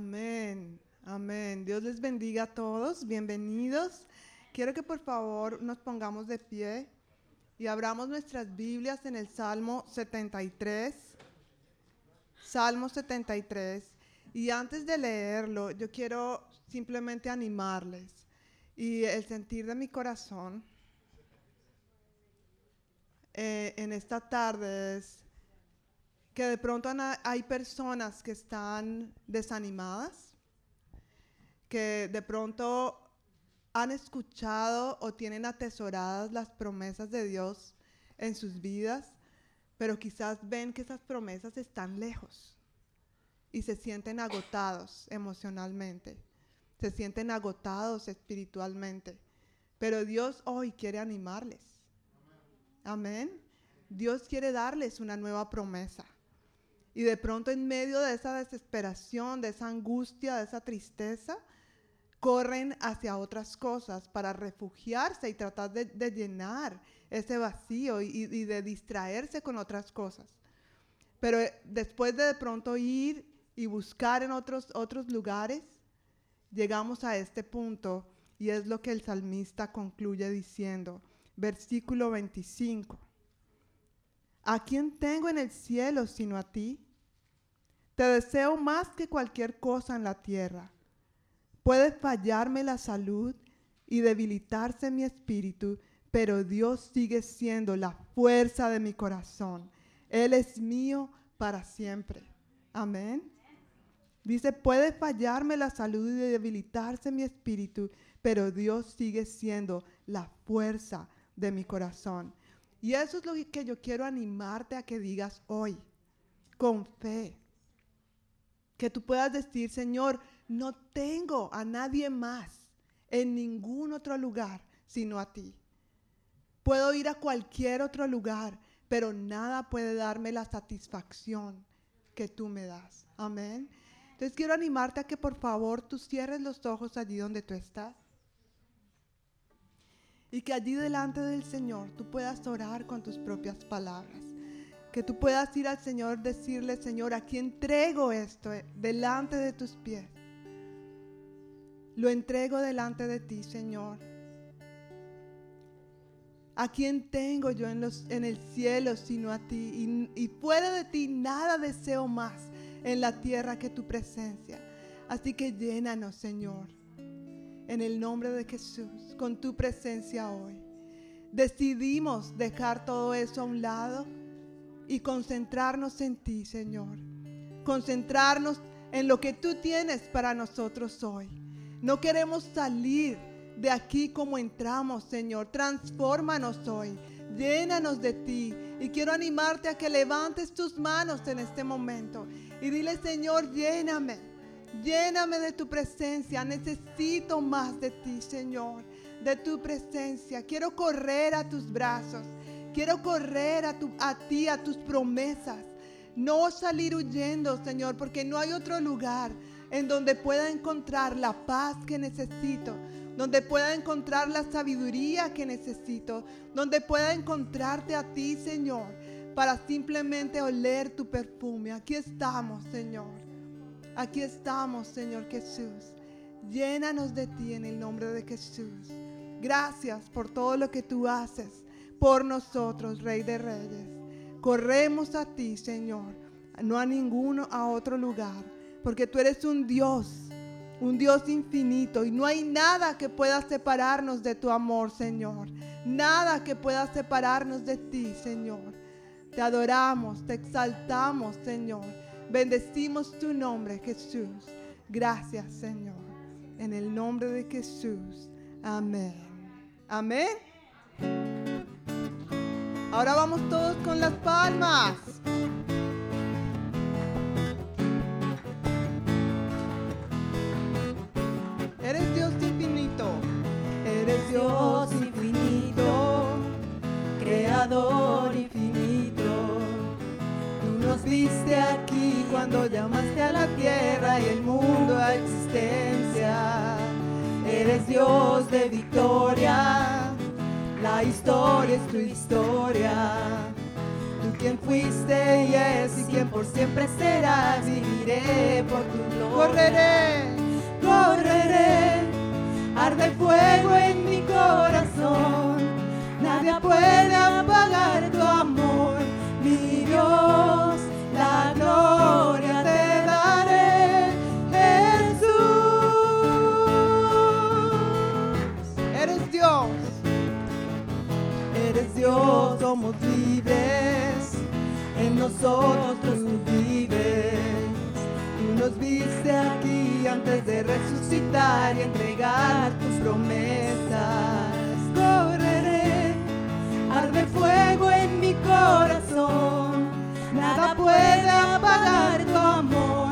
Amén, amén. Dios les bendiga a todos, bienvenidos. Quiero que por favor nos pongamos de pie y abramos nuestras Biblias en el Salmo 73. Salmo 73. Y antes de leerlo, yo quiero simplemente animarles. Y el sentir de mi corazón eh, en esta tarde es que de pronto hay personas que están desanimadas, que de pronto han escuchado o tienen atesoradas las promesas de Dios en sus vidas, pero quizás ven que esas promesas están lejos y se sienten agotados emocionalmente, se sienten agotados espiritualmente. Pero Dios hoy quiere animarles. Amén. Dios quiere darles una nueva promesa. Y de pronto en medio de esa desesperación, de esa angustia, de esa tristeza, corren hacia otras cosas para refugiarse y tratar de, llenar ese vacío y, de distraerse con otras cosas. Pero eh, después de de pronto ir y buscar en otros, otros lugares, llegamos a este punto y es lo que el salmista concluye diciendo, versículo 25. ¿A quién tengo en el cielo sino a ti? Te deseo más que cualquier cosa en la tierra. Puede fallarme la salud y debilitarse mi espíritu, pero Dios sigue siendo la fuerza de mi corazón. Él es mío para siempre. Amén. Dice, puede fallarme la salud y debilitarse mi espíritu, pero Dios sigue siendo la fuerza de mi corazón. Y eso es lo que yo quiero animarte a que digas hoy, con fe. Que tú puedas decir, Señor, no tengo a nadie más en ningún otro lugar sino a ti. Puedo ir a cualquier otro lugar, pero nada puede darme la satisfacción que tú me das. Amén. Entonces quiero animarte a que por favor tú cierres los ojos allí donde tú estás. Y que allí delante del Señor tú puedas orar con tus propias palabras. Que tú puedas ir al Señor, decirle, Señor, aquí entrego esto eh, delante de tus pies. Lo entrego delante de ti, Señor. ¿A quién tengo yo en, los, en el cielo sino a ti? Y, y fuera de ti nada deseo más en la tierra que tu presencia. Así que llénanos, Señor, en el nombre de Jesús, con tu presencia hoy. Decidimos dejar todo eso a un lado y concentrarnos en ti, Señor. Concentrarnos en lo que tú tienes para nosotros hoy. No queremos salir de aquí como entramos, Señor. Transfórmanos hoy. Llénanos de ti. Y quiero animarte a que levantes tus manos en este momento y dile, Señor, lléname. Lléname de tu presencia. Necesito más de ti, Señor. De tu presencia. Quiero correr a tus brazos. Quiero correr a, tu, a ti, a tus promesas. No salir huyendo, Señor, porque no hay otro lugar en donde pueda encontrar la paz que necesito, donde pueda encontrar la sabiduría que necesito, donde pueda encontrarte a ti, Señor, para simplemente oler tu perfume. Aquí estamos, Señor. Aquí estamos, Señor Jesús. Llénanos de ti en el nombre de Jesús. Gracias por todo lo que tú haces por nosotros, Rey de Reyes. Corremos a ti, Señor, no a ninguno, a otro lugar, porque tú eres un Dios, un Dios infinito, y no hay nada que pueda separarnos de tu amor, Señor. Nada que pueda separarnos de ti, Señor. Te adoramos, te exaltamos, Señor. Bendecimos tu nombre, Jesús. Gracias, Señor. En el nombre de Jesús. Amén. Amén. Ahora vamos todos con las palmas. Eres Dios infinito. Eres Dios infinito, creador nos viste aquí cuando llamaste a la tierra y el mundo a existencia. Eres Dios de victoria la historia es tu historia. Tú quien fuiste y es y quien por siempre serás, viviré por tu gloria. Correré, correré, arde fuego en mi corazón, nadie puede apagar tu amor, mi Dios, la gloria te daré, Jesús. eres Dios. Eres Dios, somos libres, en nosotros tú vives. Tú nos viste aquí antes de resucitar y entregar tus promesas. Correré, arde fuego en mi corazón, nada puede apagar tu amor,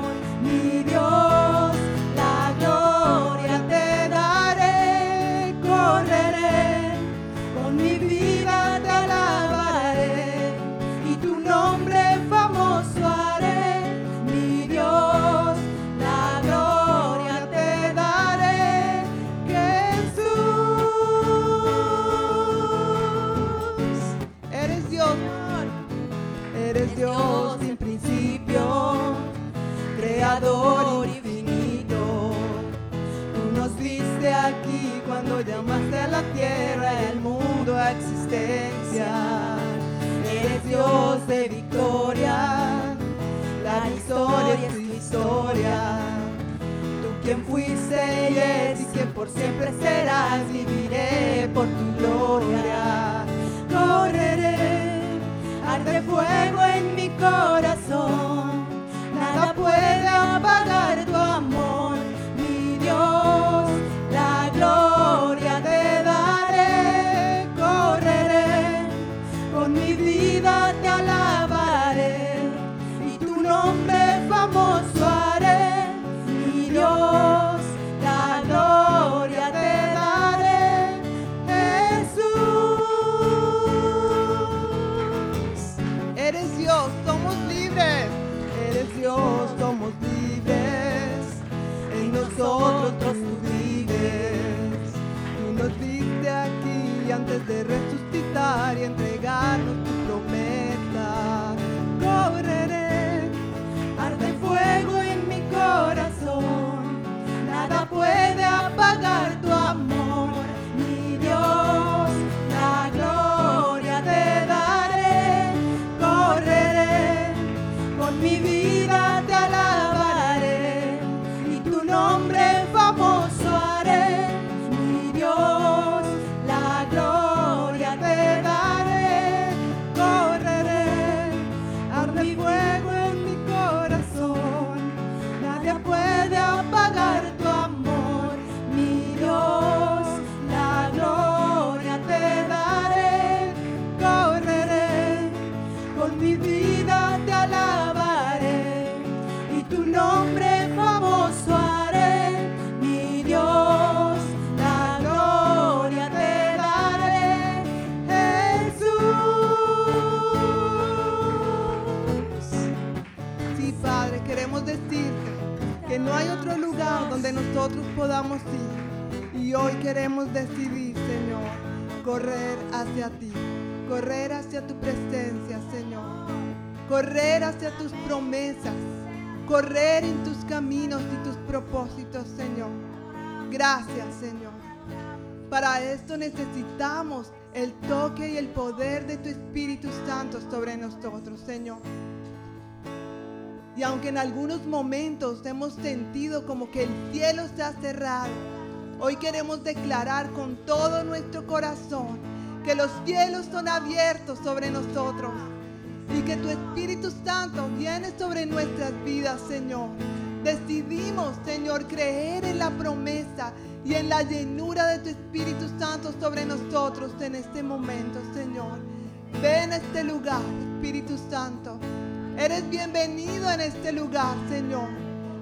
correr hacia tus promesas, correr en tus caminos y tus propósitos, Señor. Gracias, Señor. Para esto necesitamos el toque y el poder de tu Espíritu Santo sobre nosotros, Señor. Y aunque en algunos momentos hemos sentido como que el cielo se ha cerrado, hoy queremos declarar con todo nuestro corazón que los cielos son abiertos sobre nosotros y que tu Espíritu Santo viene sobre nuestras vidas, Señor. Decidimos, Señor, creer en la promesa y en la llenura de tu Espíritu Santo sobre nosotros en este momento, Señor. Ven a este lugar, Espíritu Santo. Eres bienvenido en este lugar, Señor.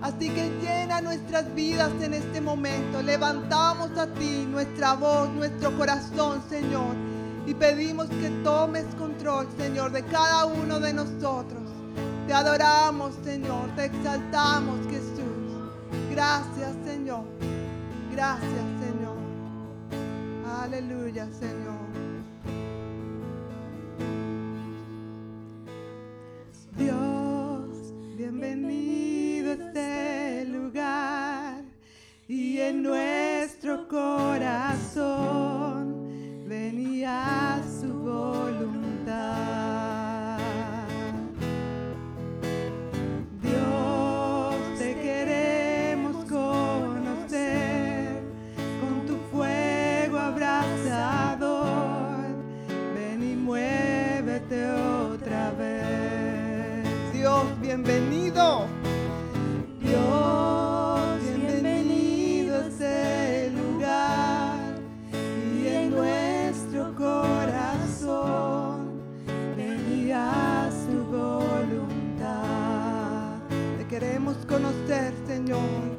Así que llena nuestras vidas en este momento. Levantamos a ti nuestra voz, nuestro corazón, Señor y pedimos que tomes control, Señor, de cada uno de nosotros. Te adoramos, Señor, te exaltamos, Jesús. Gracias, Señor. Gracias, Señor. Aleluya, Señor. Dios, bienvenido a este lugar y en nuestro corazón su voluntad. Dios, te queremos conocer con tu fuego abrazador. Ven y muévete otra vez. Dios, bienvenido. your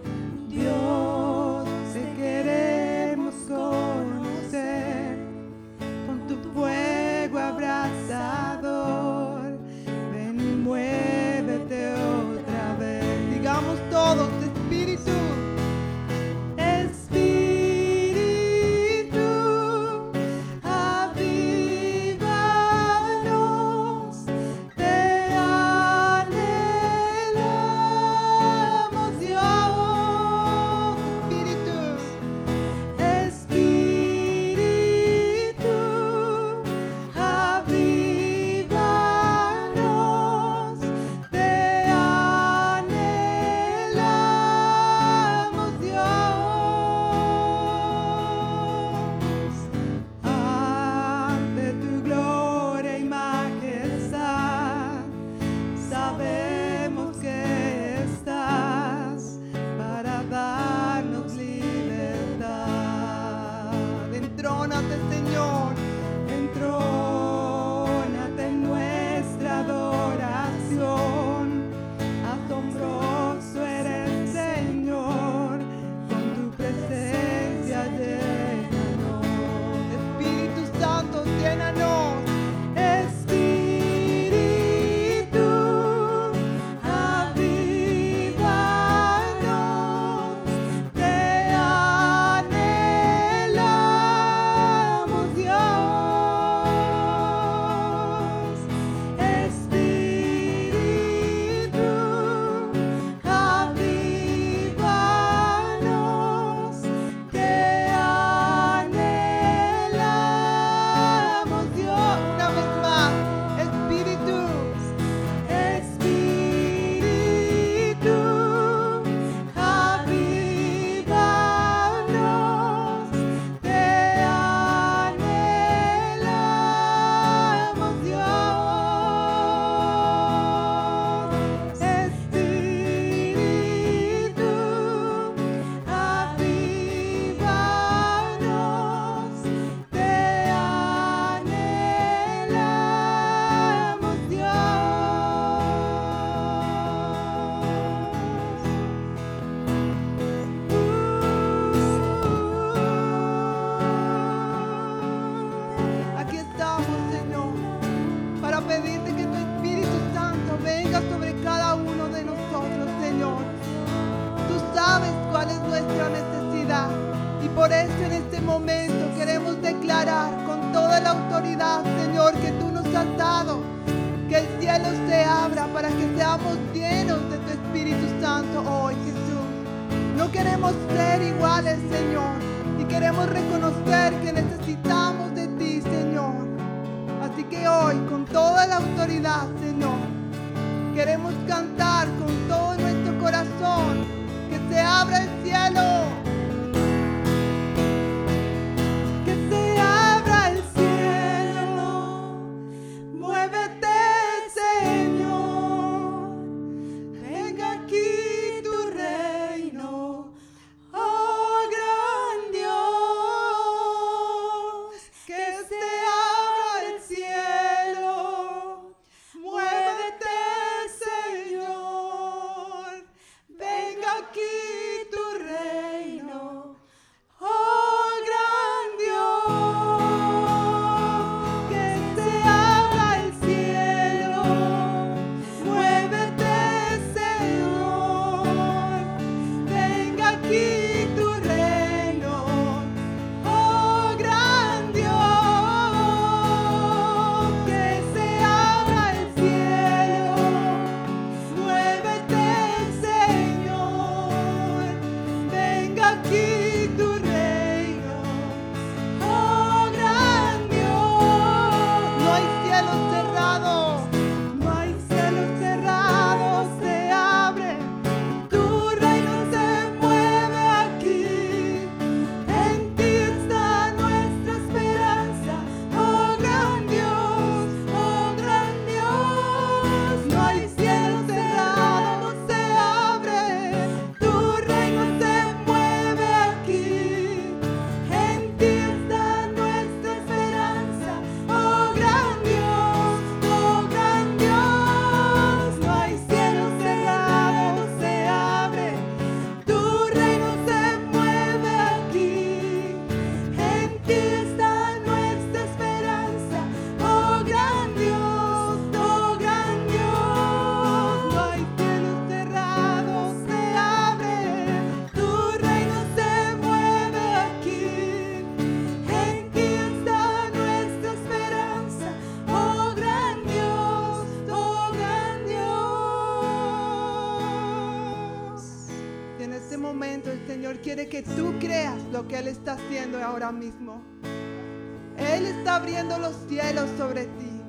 sobre ti,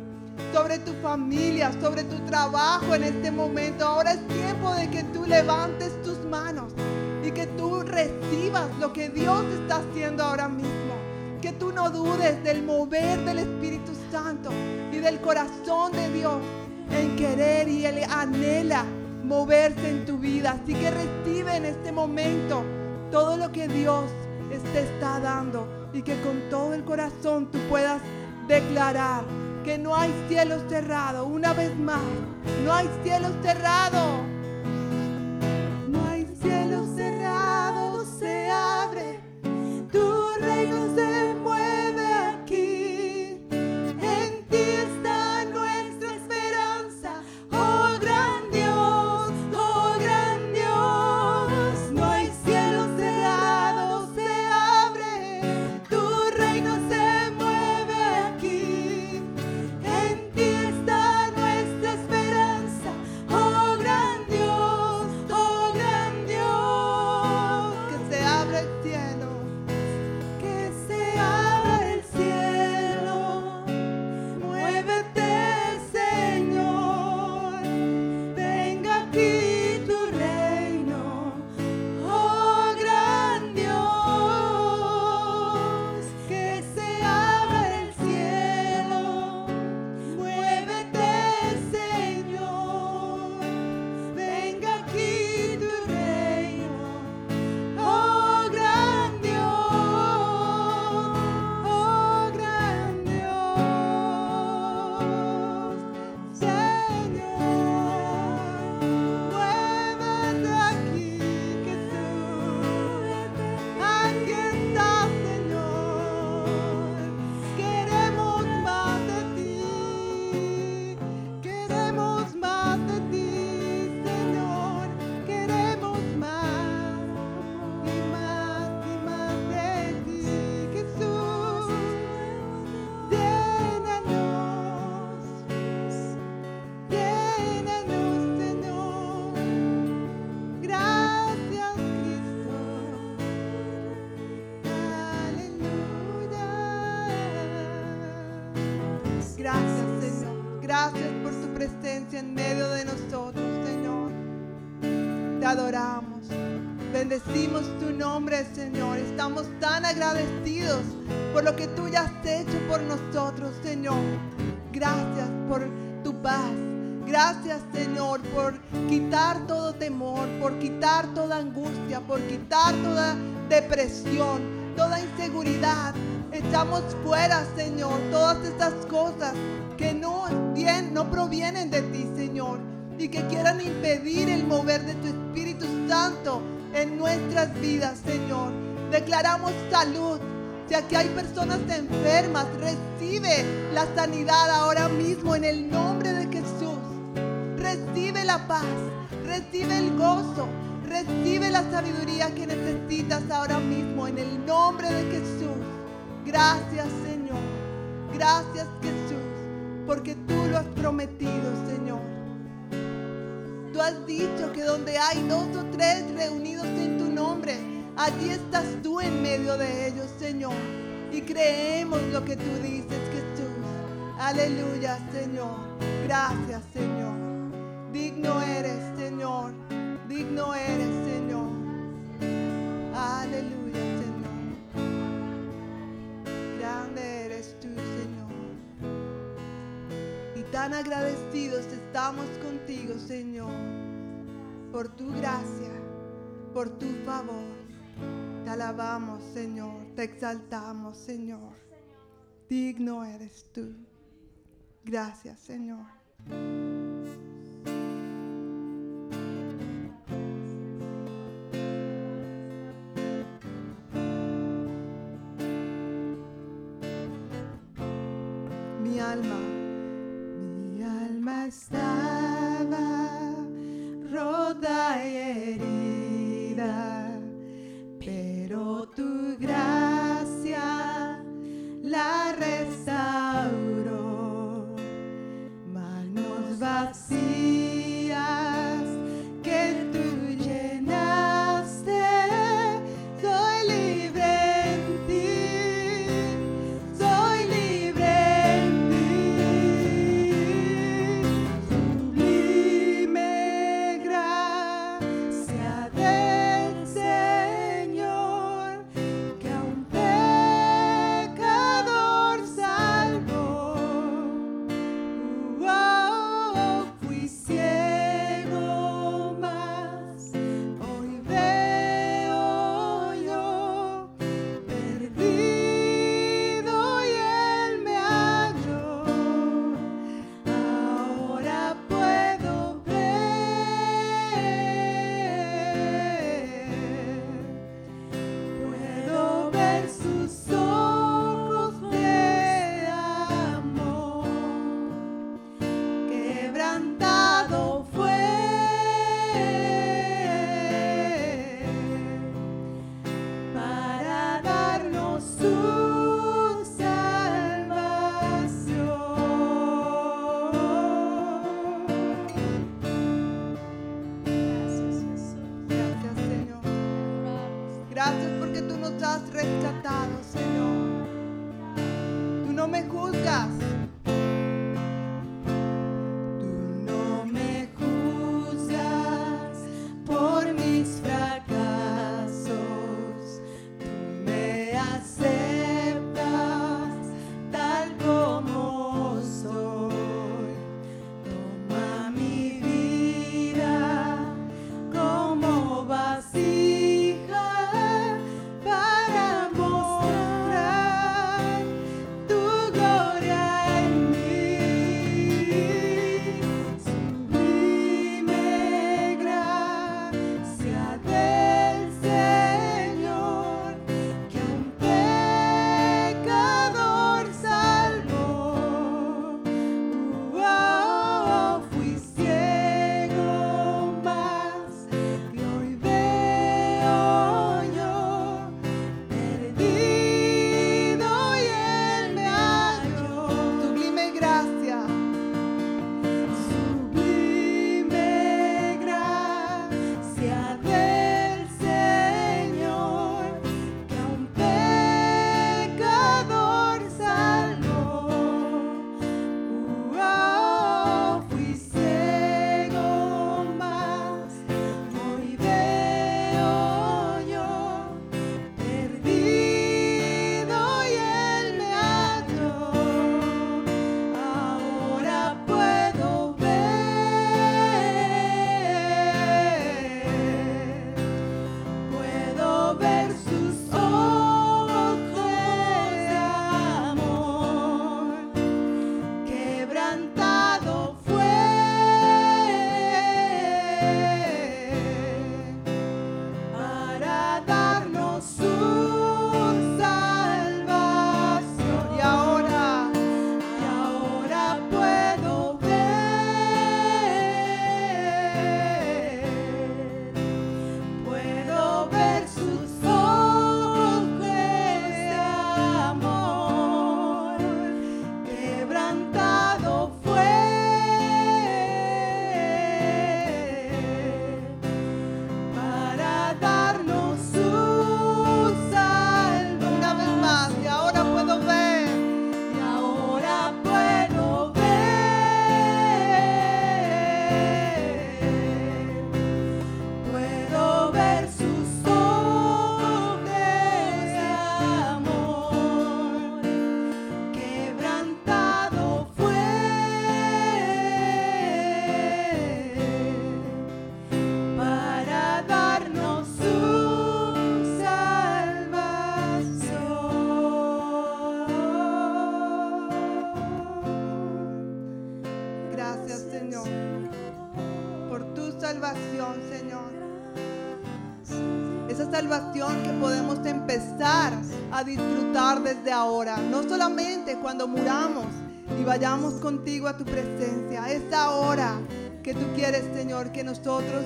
sobre tu familia, sobre tu trabajo en este momento. Ahora es tiempo de que tú levantes tus manos y que tú recibas lo que Dios está haciendo ahora mismo. Que tú no dudes del mover del Espíritu Santo y del corazón de Dios en querer y Él anhela moverse en tu vida. Así que recibe en este momento todo lo que Dios te está dando y que con todo el corazón tú puedas declarar que no hay cielo cerrado. Una vez más, no hay cielo cerrado. Personas enfermas, recibe la sanidad ahora mismo en el nombre de Jesús. Recibe la paz, recibe el gozo, recibe la sabiduría que necesitas ahora mismo en el nombre de Jesús. Gracias Señor, gracias Jesús, porque tú lo has prometido Señor. Tú has dicho que donde hay dos o tres reunidos en tu nombre, allí estás tú en medio de ellos Señor. Creemos lo que tú dices Jesús. Aleluya Señor, gracias Señor. Digno eres Señor, digno eres Señor. Aleluya Señor. Grande eres tú, Señor. Y tan agradecidos estamos contigo, Señor, por tu gracia, por tu favor. Te alabamos, Señor, te exaltamos, Señor. Digno eres tú. Gracias, Señor. Mi alma, Mi alma estaba empezar a disfrutar desde ahora, no solamente cuando muramos y vayamos contigo a tu presencia, es ahora que tú quieres, Señor, que nosotros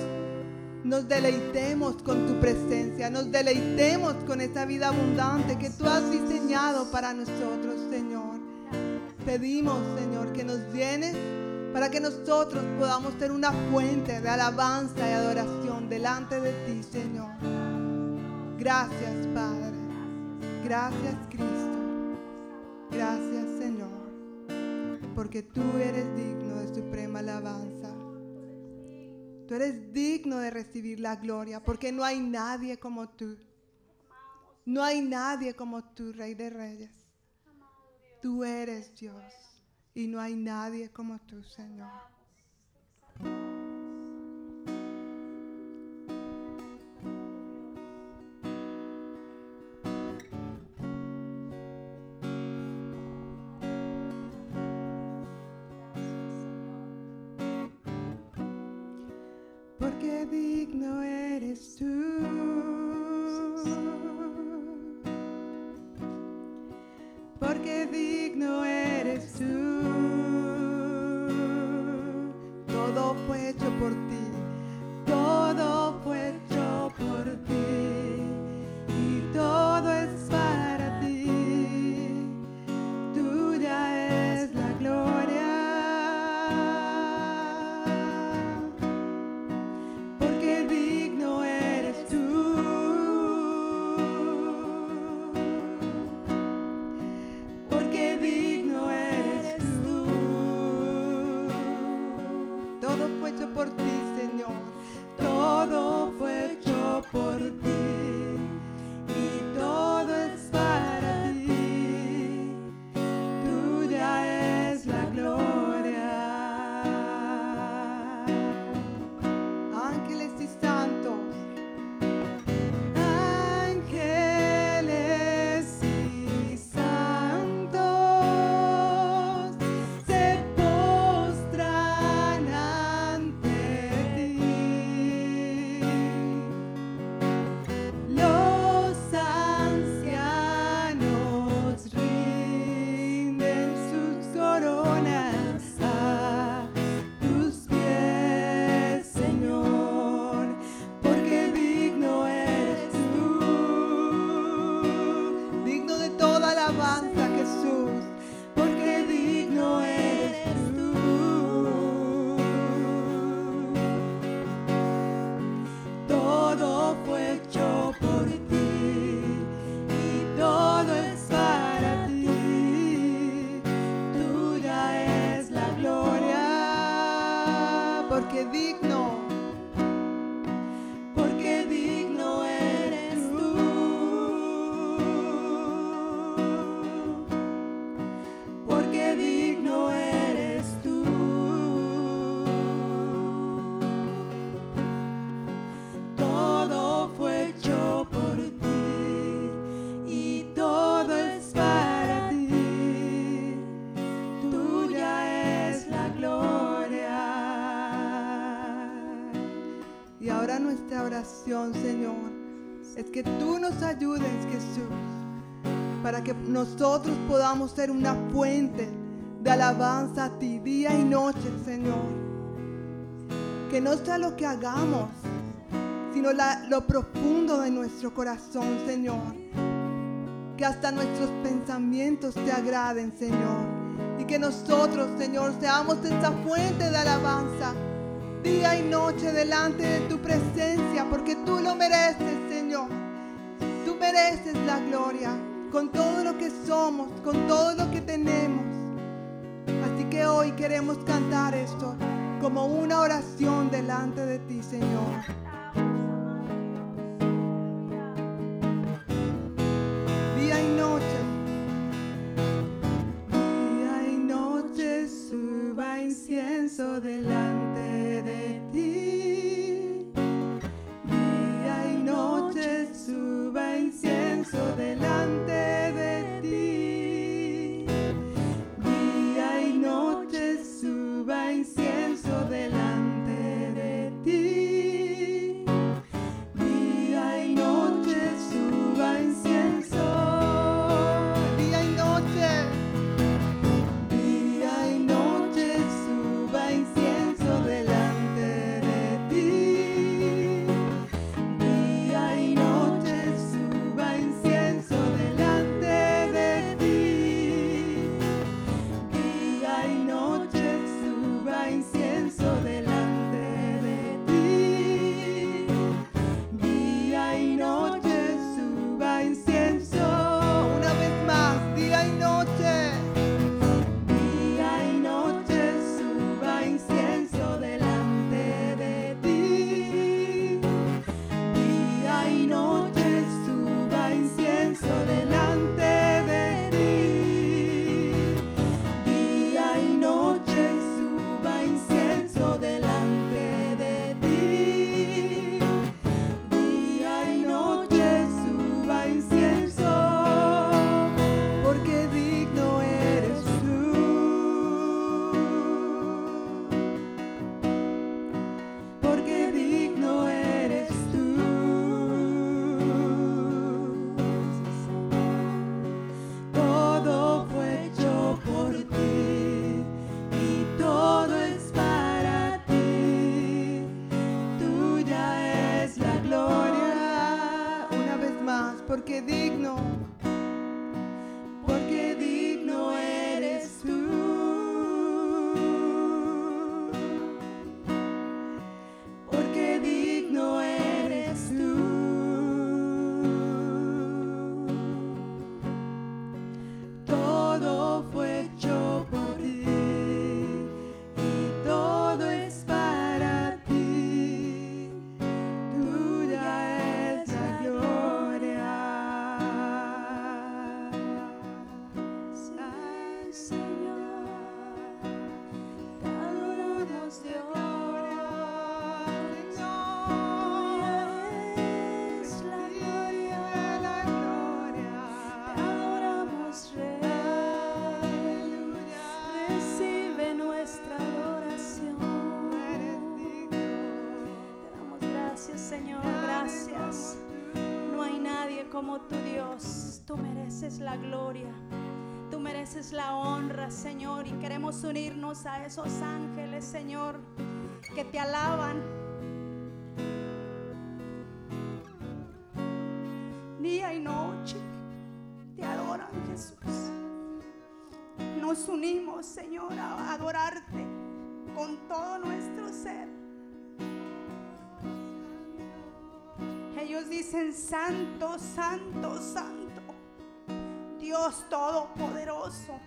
nos deleitemos con tu presencia, nos deleitemos con esa vida abundante que tú has diseñado para nosotros, Señor. Pedimos, Señor, que nos llenes para que nosotros podamos ser una fuente de alabanza y adoración delante de ti, Señor. Gracias, Padre. Gracias, Cristo. Gracias, Señor, porque tú eres digno de suprema alabanza. Tú eres digno de recibir la gloria, porque no hay nadie como tú. No hay nadie como tú, Rey de Reyes. Tú eres Dios y no hay nadie como tú, Señor. Digno eres tú. Porque digno eres tú. Todo fue hecho por ti. Oración, Señor, es que tú nos ayudes, Jesús, para que nosotros podamos ser una fuente de alabanza a ti día y noche, Señor. Que no sea lo que hagamos, sino la- lo profundo de nuestro corazón, Señor. Que hasta nuestros pensamientos te agraden, Señor. Y que nosotros, Señor, seamos esa fuente de alabanza día y noche delante de tu presencia, porque tú lo mereces, Señor. Tú mereces la gloria con todo lo que somos, con todo lo que tenemos. Así que hoy queremos cantar esto como una oración delante de ti, Señor. La gloria. Tú mereces la honra, Señor. Y queremos unirnos a esos ángeles, Señor, que te alaban. Día y noche te adoran, Jesús. Nos unimos, Señor, a adorarte con todo nuestro ser. Ellos dicen, Santo, Santo, Santo, Dios Todopoderoso.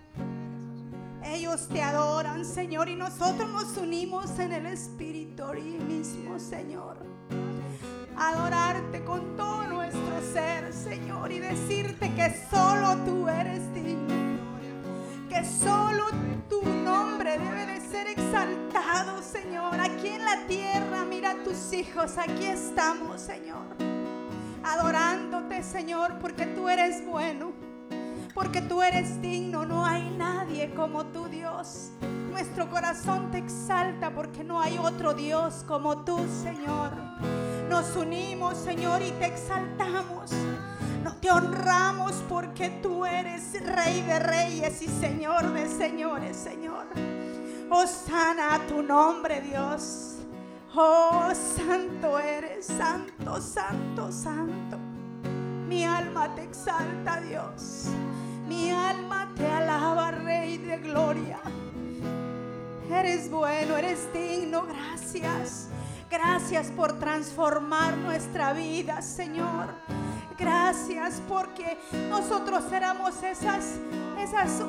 Ellos te adoran, Señor, y nosotros nos unimos en el Espíritu mismo, Señor. Adorarte con todo nuestro ser, Señor, y decirte que solo tú eres digno que solo tu nombre debe de ser exaltado, Señor. Aquí en la tierra, mira a tus hijos, aquí estamos, Señor. Adorándote, Señor, porque tú eres bueno, porque tú eres digno. No hay nadie como tu Dios. Nuestro corazón te exalta porque no hay otro Dios como tú, Señor. Nos unimos, Señor, y te exaltamos. No te honramos porque tú eres Rey de Reyes y Señor de Señores, Señor. Oh, sana tu nombre, Dios. Oh, santo eres, santo, santo, santo. Mi alma te exalta, Dios. Mi alma te alaba, Rey de gloria. Eres bueno, eres digno, gracias. Gracias por transformar nuestra vida, Señor. Gracias porque nosotros éramos esas, esas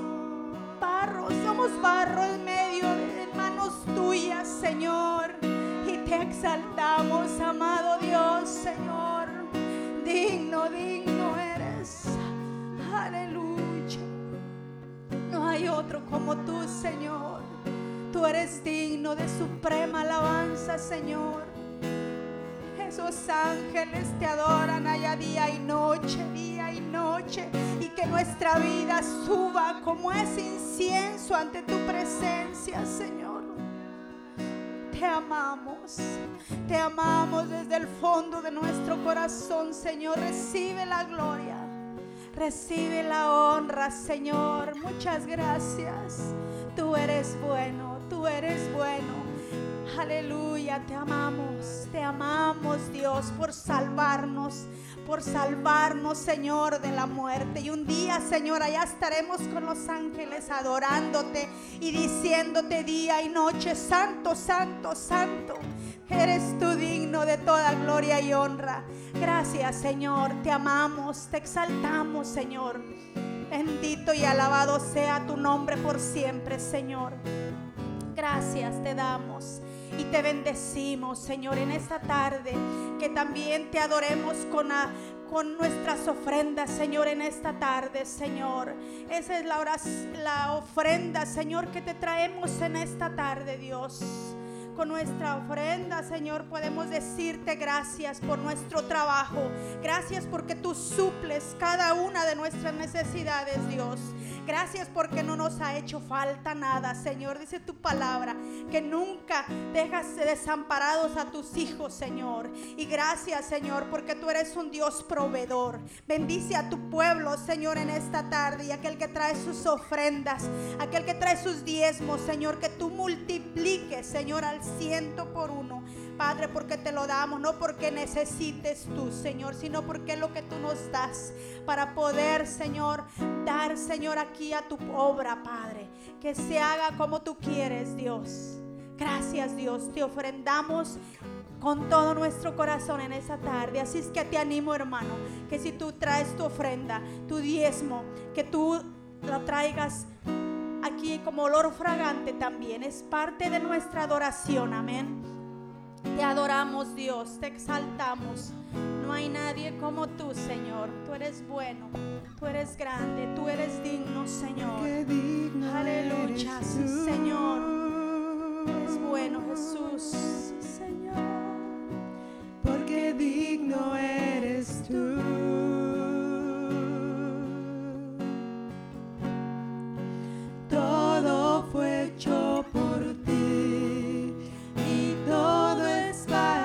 barros, somos barro en medio de manos tuyas, Señor. Y te exaltamos, amado Dios, Señor. Digno, digno eres. Aleluya. No hay otro como tú, Señor. Tú eres digno de suprema alabanza, Señor. Esos ángeles te adoran allá día y noche, día y noche. Y que nuestra vida suba como ese incienso ante tu presencia, Señor. Te amamos, te amamos desde el fondo de nuestro corazón, Señor. Recibe la gloria, recibe la honra, Señor. Muchas gracias. Tú eres bueno, tú eres bueno. Aleluya, te amamos, te amamos Dios por salvarnos, por salvarnos Señor de la muerte. Y un día Señor, allá estaremos con los ángeles adorándote y diciéndote día y noche, santo, santo, santo. Eres tú digno de toda gloria y honra. Gracias Señor, te amamos, te exaltamos Señor. Bendito y alabado sea tu nombre por siempre Señor. Gracias te damos y te bendecimos, Señor, en esta tarde. Que también te adoremos con, con nuestras ofrendas, Señor, en esta tarde, Señor. Esa es la, la ofrenda, Señor, que te traemos en esta tarde, Dios. Con nuestra ofrenda, Señor, podemos decirte gracias por nuestro trabajo. Gracias porque tú suples cada una de nuestras necesidades, Dios. Gracias porque no nos ha hecho falta nada, Señor. Dice tu palabra que nunca dejas desamparados a tus hijos, Señor. Y gracias, Señor, porque tú eres un Dios proveedor. Bendice a tu pueblo, Señor, en esta tarde. Y aquel que trae sus ofrendas, aquel que trae sus diezmos, Señor, que tú multipliques, Señor, al ciento por uno. Padre, porque te lo damos, no porque necesites tú, Señor, sino porque es lo que tú nos das para poder, Señor, dar, Señor, aquí a tu obra, Padre. Que se haga como tú quieres, Dios. Gracias, Dios. Te ofrendamos con todo nuestro corazón en esa tarde. Así es que te animo, hermano, que si tú traes tu ofrenda, tu diezmo, que tú lo traigas aquí como olor fragante también. Es parte de nuestra adoración. Amén. Te adoramos, Dios, te exaltamos. No hay nadie como tú, Señor. Tú eres bueno, tú eres grande, tú eres digno, Señor. Aleluya, Señor. Eres bueno, Jesús, Señor porque digno eres tú. Bye.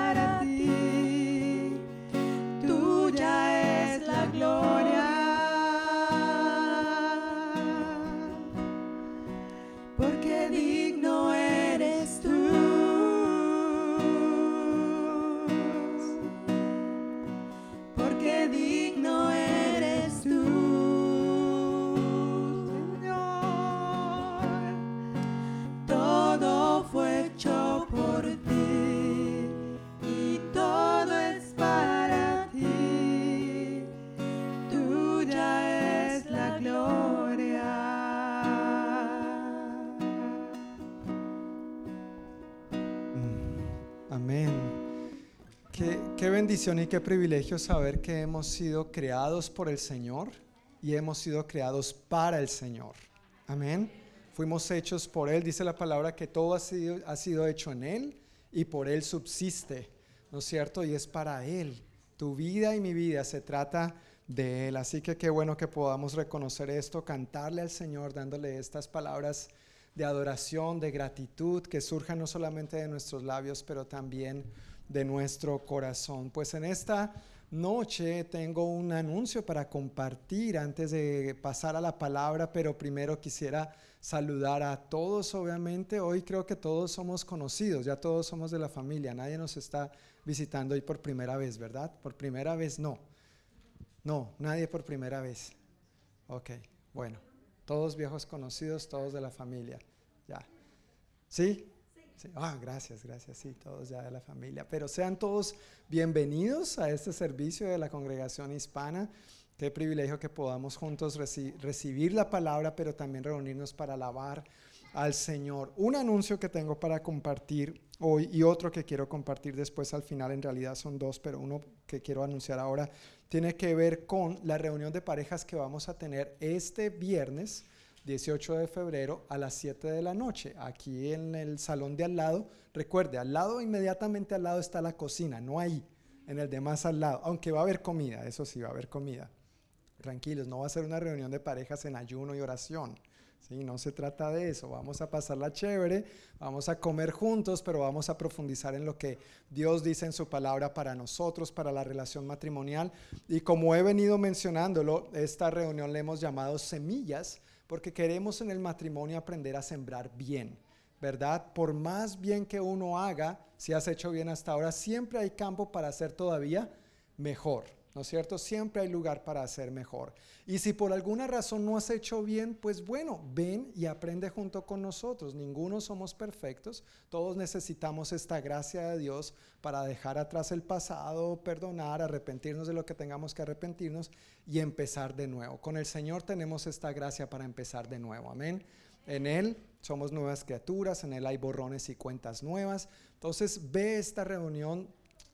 Bendición y qué privilegio saber que hemos sido creados por el Señor y hemos sido creados para el Señor. Amén. Fuimos hechos por Él. Dice la palabra que todo ha sido, ha sido hecho en Él y por Él subsiste. ¿No es cierto? Y es para Él. Tu vida y mi vida se trata de Él. Así que qué bueno que podamos reconocer esto, cantarle al Señor, dándole estas palabras de adoración, de gratitud, que surjan no solamente de nuestros labios, pero también de nuestro corazón. Pues en esta noche tengo un anuncio para compartir antes de pasar a la palabra, pero primero quisiera saludar a todos, obviamente. Hoy creo que todos somos conocidos, ya todos somos de la familia, nadie nos está visitando hoy por primera vez, ¿verdad? Por primera vez no. No, nadie por primera vez. Ok, bueno, todos viejos conocidos, todos de la familia. Ya. ¿Sí? Ah, gracias, gracias, sí, todos ya de la familia. Pero sean todos bienvenidos a este servicio de la congregación hispana. Qué privilegio que podamos juntos recibir la palabra, pero también reunirnos para alabar al Señor. Un anuncio que tengo para compartir hoy y otro que quiero compartir después al final, en realidad son dos, pero uno que quiero anunciar ahora tiene que ver con la reunión de parejas que vamos a tener este viernes 18 de febrero a las 7 de la noche, aquí en el salón de al lado. Recuerde, al lado, inmediatamente al lado está la cocina, no ahí, en el de más al lado, aunque va a haber comida, eso sí, va a haber comida. Tranquilos, no va a ser una reunión de parejas en ayuno y oración. ¿sí? No se trata de eso, vamos a pasarla chévere, vamos a comer juntos, pero vamos a profundizar en lo que Dios dice en su palabra para nosotros, para la relación matrimonial. Y como he venido mencionándolo, esta reunión le hemos llamado semillas porque queremos en el matrimonio aprender a sembrar bien, ¿verdad? Por más bien que uno haga, si has hecho bien hasta ahora, siempre hay campo para hacer todavía mejor. ¿No es cierto? Siempre hay lugar para hacer mejor. Y si por alguna razón no has hecho bien, pues bueno, ven y aprende junto con nosotros. Ninguno somos perfectos, todos necesitamos esta gracia de Dios para dejar atrás el pasado, perdonar, arrepentirnos de lo que tengamos que arrepentirnos y empezar de nuevo. Con el Señor tenemos esta gracia para empezar de nuevo. Amén. En Él somos nuevas criaturas, en Él hay borrones y cuentas nuevas. Entonces ve esta reunión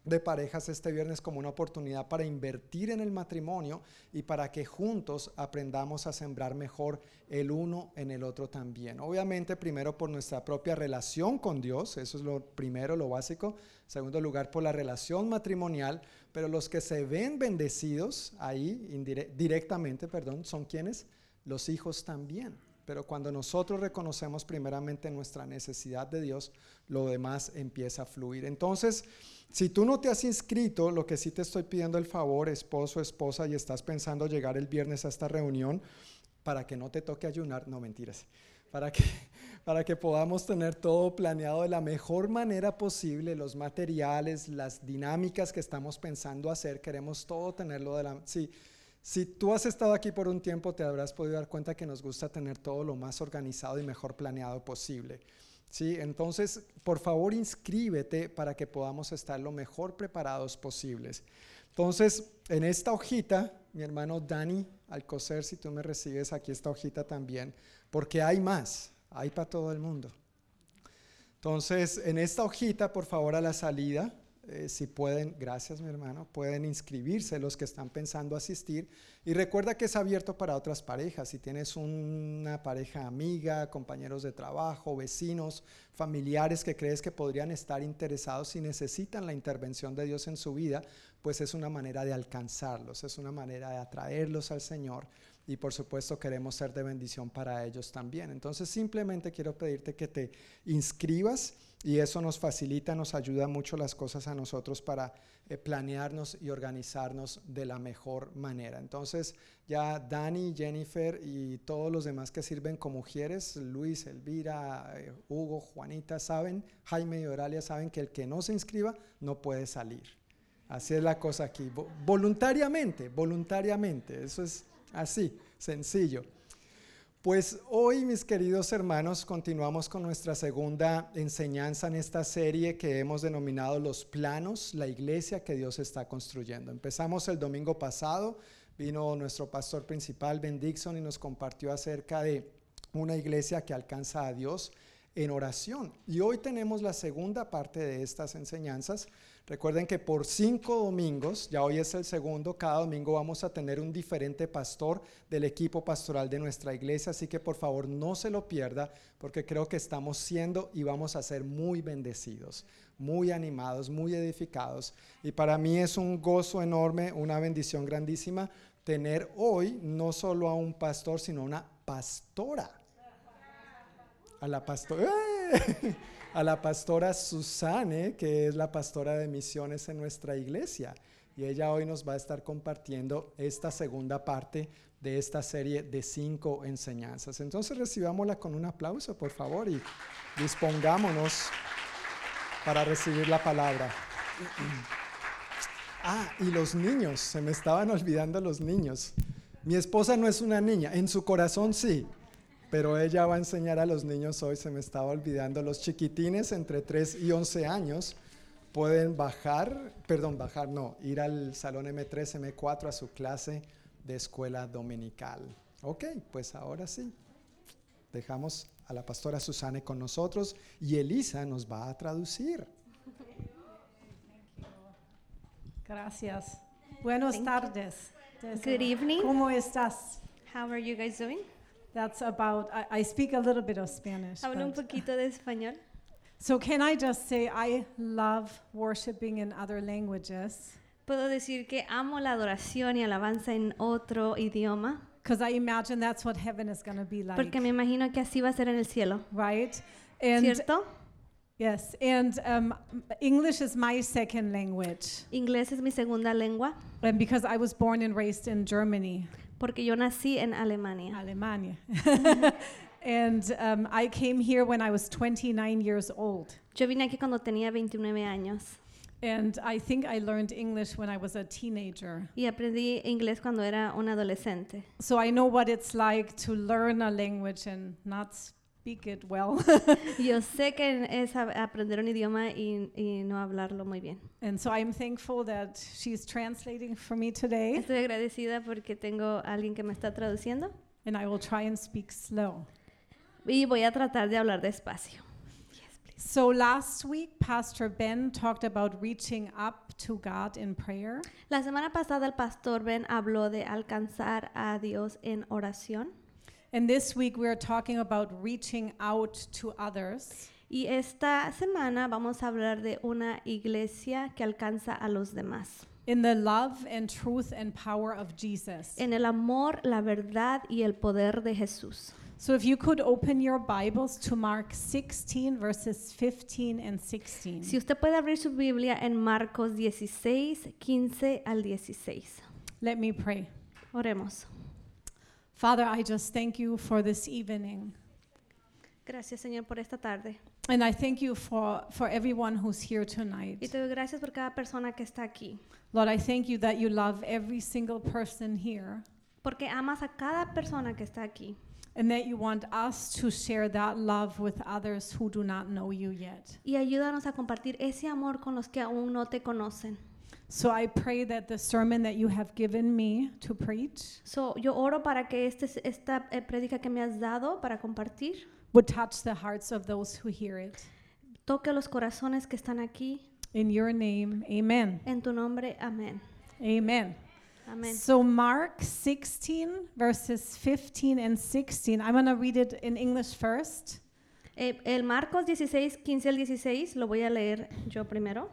de parejas este viernes como una oportunidad para invertir en el matrimonio y para que juntos aprendamos a sembrar mejor el uno en el otro también. Obviamente, primero por nuestra propia relación con Dios, eso es lo primero, lo básico. Segundo lugar, por la relación matrimonial, pero los que se ven bendecidos ahí directamente, perdón, son quienes? Los hijos también. Pero cuando nosotros reconocemos primeramente nuestra necesidad de Dios, lo demás empieza a fluir. Entonces, si tú no te has inscrito, lo que sí te estoy pidiendo el favor, esposo, esposa, y estás pensando llegar el viernes a esta reunión, para que no te toque ayunar, no mentiras, para que, para que podamos tener todo planeado de la mejor manera posible, los materiales, las dinámicas que estamos pensando hacer, queremos todo tenerlo de la... Sí, tú has estado aquí por un tiempo, te habrás podido dar cuenta que nos gusta tener todo lo más organizado y mejor planeado posible. ¿sí? Entonces, por favor, inscríbete para que podamos estar lo mejor preparados posibles. Entonces, en esta hojita, mi hermano Dani Alcocer, si tú me recibes aquí esta hojita también, porque hay más, hay para todo el mundo. Entonces, en esta hojita, por favor, a la salida, eh, si pueden, gracias mi hermano, pueden inscribirse los que están pensando asistir. Y recuerda que es abierto para otras parejas. Si tienes una pareja amiga, compañeros de trabajo, vecinos, familiares que crees que podrían estar interesados y necesitan la intervención de Dios en su vida, pues es una manera de alcanzarlos, es una manera de atraerlos al Señor y por supuesto queremos ser de bendición para ellos también. Entonces simplemente quiero pedirte que te inscribas y eso nos facilita, nos ayuda mucho las cosas a nosotros para eh, planearnos y organizarnos de la mejor manera. Entonces ya Dani, Jennifer y todos los demás que sirven como mujeres, Luis, Elvira, eh, Hugo, Juanita, saben, Jaime y Oralia saben que el que no se inscriba no puede salir. Así es la cosa aquí, voluntariamente, voluntariamente, eso es así, sencillo. Pues hoy, mis queridos hermanos, continuamos con nuestra segunda enseñanza en esta serie que hemos denominado Los planos, la iglesia que Dios está construyendo. Empezamos el domingo pasado, vino nuestro pastor principal, Ben Dixon, y nos compartió acerca de una iglesia que alcanza a Dios en oración. Y hoy tenemos la segunda parte de estas enseñanzas Recuerden que por cinco domingos, ya hoy es el segundo, cada domingo vamos a tener un diferente pastor del equipo pastoral de nuestra iglesia, así que por favor no se lo pierda, porque creo que estamos siendo y vamos a ser muy bendecidos, muy animados, muy edificados. Y para mí es un gozo enorme, una bendición grandísima tener hoy no solo a un pastor, sino una pastora. A la pastora. ¡Eh! A la pastora Susane, que es la pastora de misiones en nuestra iglesia. Y ella hoy nos va a estar compartiendo esta segunda parte de esta serie de cinco enseñanzas. Entonces recibámosla con un aplauso, por favor, y dispongámonos para recibir la palabra. Ah, y los niños, se me estaban olvidando los niños. Mi esposa no es una niña, en su corazón sí, pero ella va a enseñar a los niños hoy, se me estaba olvidando, los chiquitines entre 3 y 11 años pueden bajar, perdón, bajar, no, ir al salón M3, M4 a su clase de escuela dominical. Ok, pues ahora sí, dejamos a la pastora Susane con nosotros y Elisa nos va a traducir. Gracias. Buenas tardes. Good evening. ¿Cómo estás? How are you guys doing? That's about, I, I speak a little bit of Spanish. Hablo un poquito de español. So, can I just say I love worshiping in other languages Puedo decir que amo la adoración y alabanza en otro idioma, because I imagine that's what heaven is going to be like. porque me imagino que así va a ser en el cielo, right? And ¿cierto? yes, and um, English is my second language. Inglés es mi segunda lengua, And because I was born and raised in Germany, porque yo nací en Alemania. Alemania. and um, I came here when I was 29 years old. Yo vine aquí cuando tenía 29 años And I think I learned English when I was a teenager. y aprendí inglés cuando era un adolescente. So I know what it's like to learn a language and not speak it well. Yo sé que es aprender un idioma y, y no hablarlo muy bien. and so I'm thankful that she's translating for me today. Estoy agradecida porque tengo a alguien que me está traduciendo And I will try and speak slow. y voy a tratar de hablar despacio. So last week, Pastor Ben talked about reaching up to God in prayer. La semana pasada el pastor Ben habló de alcanzar a Dios en oración And this week, we're talking about reaching out to others. y esta semana vamos a hablar de una iglesia que alcanza a los demás. In the love and truth and power of Jesus. En el amor, la verdad y el poder de Jesús. So if you could open your Bibles to Mark 16, verses 15 and 16. Si usted puede abrir su Biblia en Marcos 16, 15 al 16. Let me pray. Oremos. Father, I just thank you for this evening. Gracias, Señor, por esta tarde. And I thank you for, for everyone who's here tonight. Y te doy gracias por cada persona que está aquí. Lord, I thank you that you love every single person here Porque amas a cada persona que está aquí. and that you want us to share that love with others who do not know you yet. Y ayúdanos a compartir ese amor con los que aún no te conocen. So I pray that the sermon that you have given me to preach So, yo oro para que este, esta eh, prédica que me has dado para compartir would touch the hearts of those who hear it. toque los corazones que están aquí. In your name, amen. En tu nombre, amén. Amen. Amén. So, Mark 16, verses 15 and 16, I'm going to read it in English first. Eh, el Marcos 16, 15 al 16, lo voy a leer yo primero.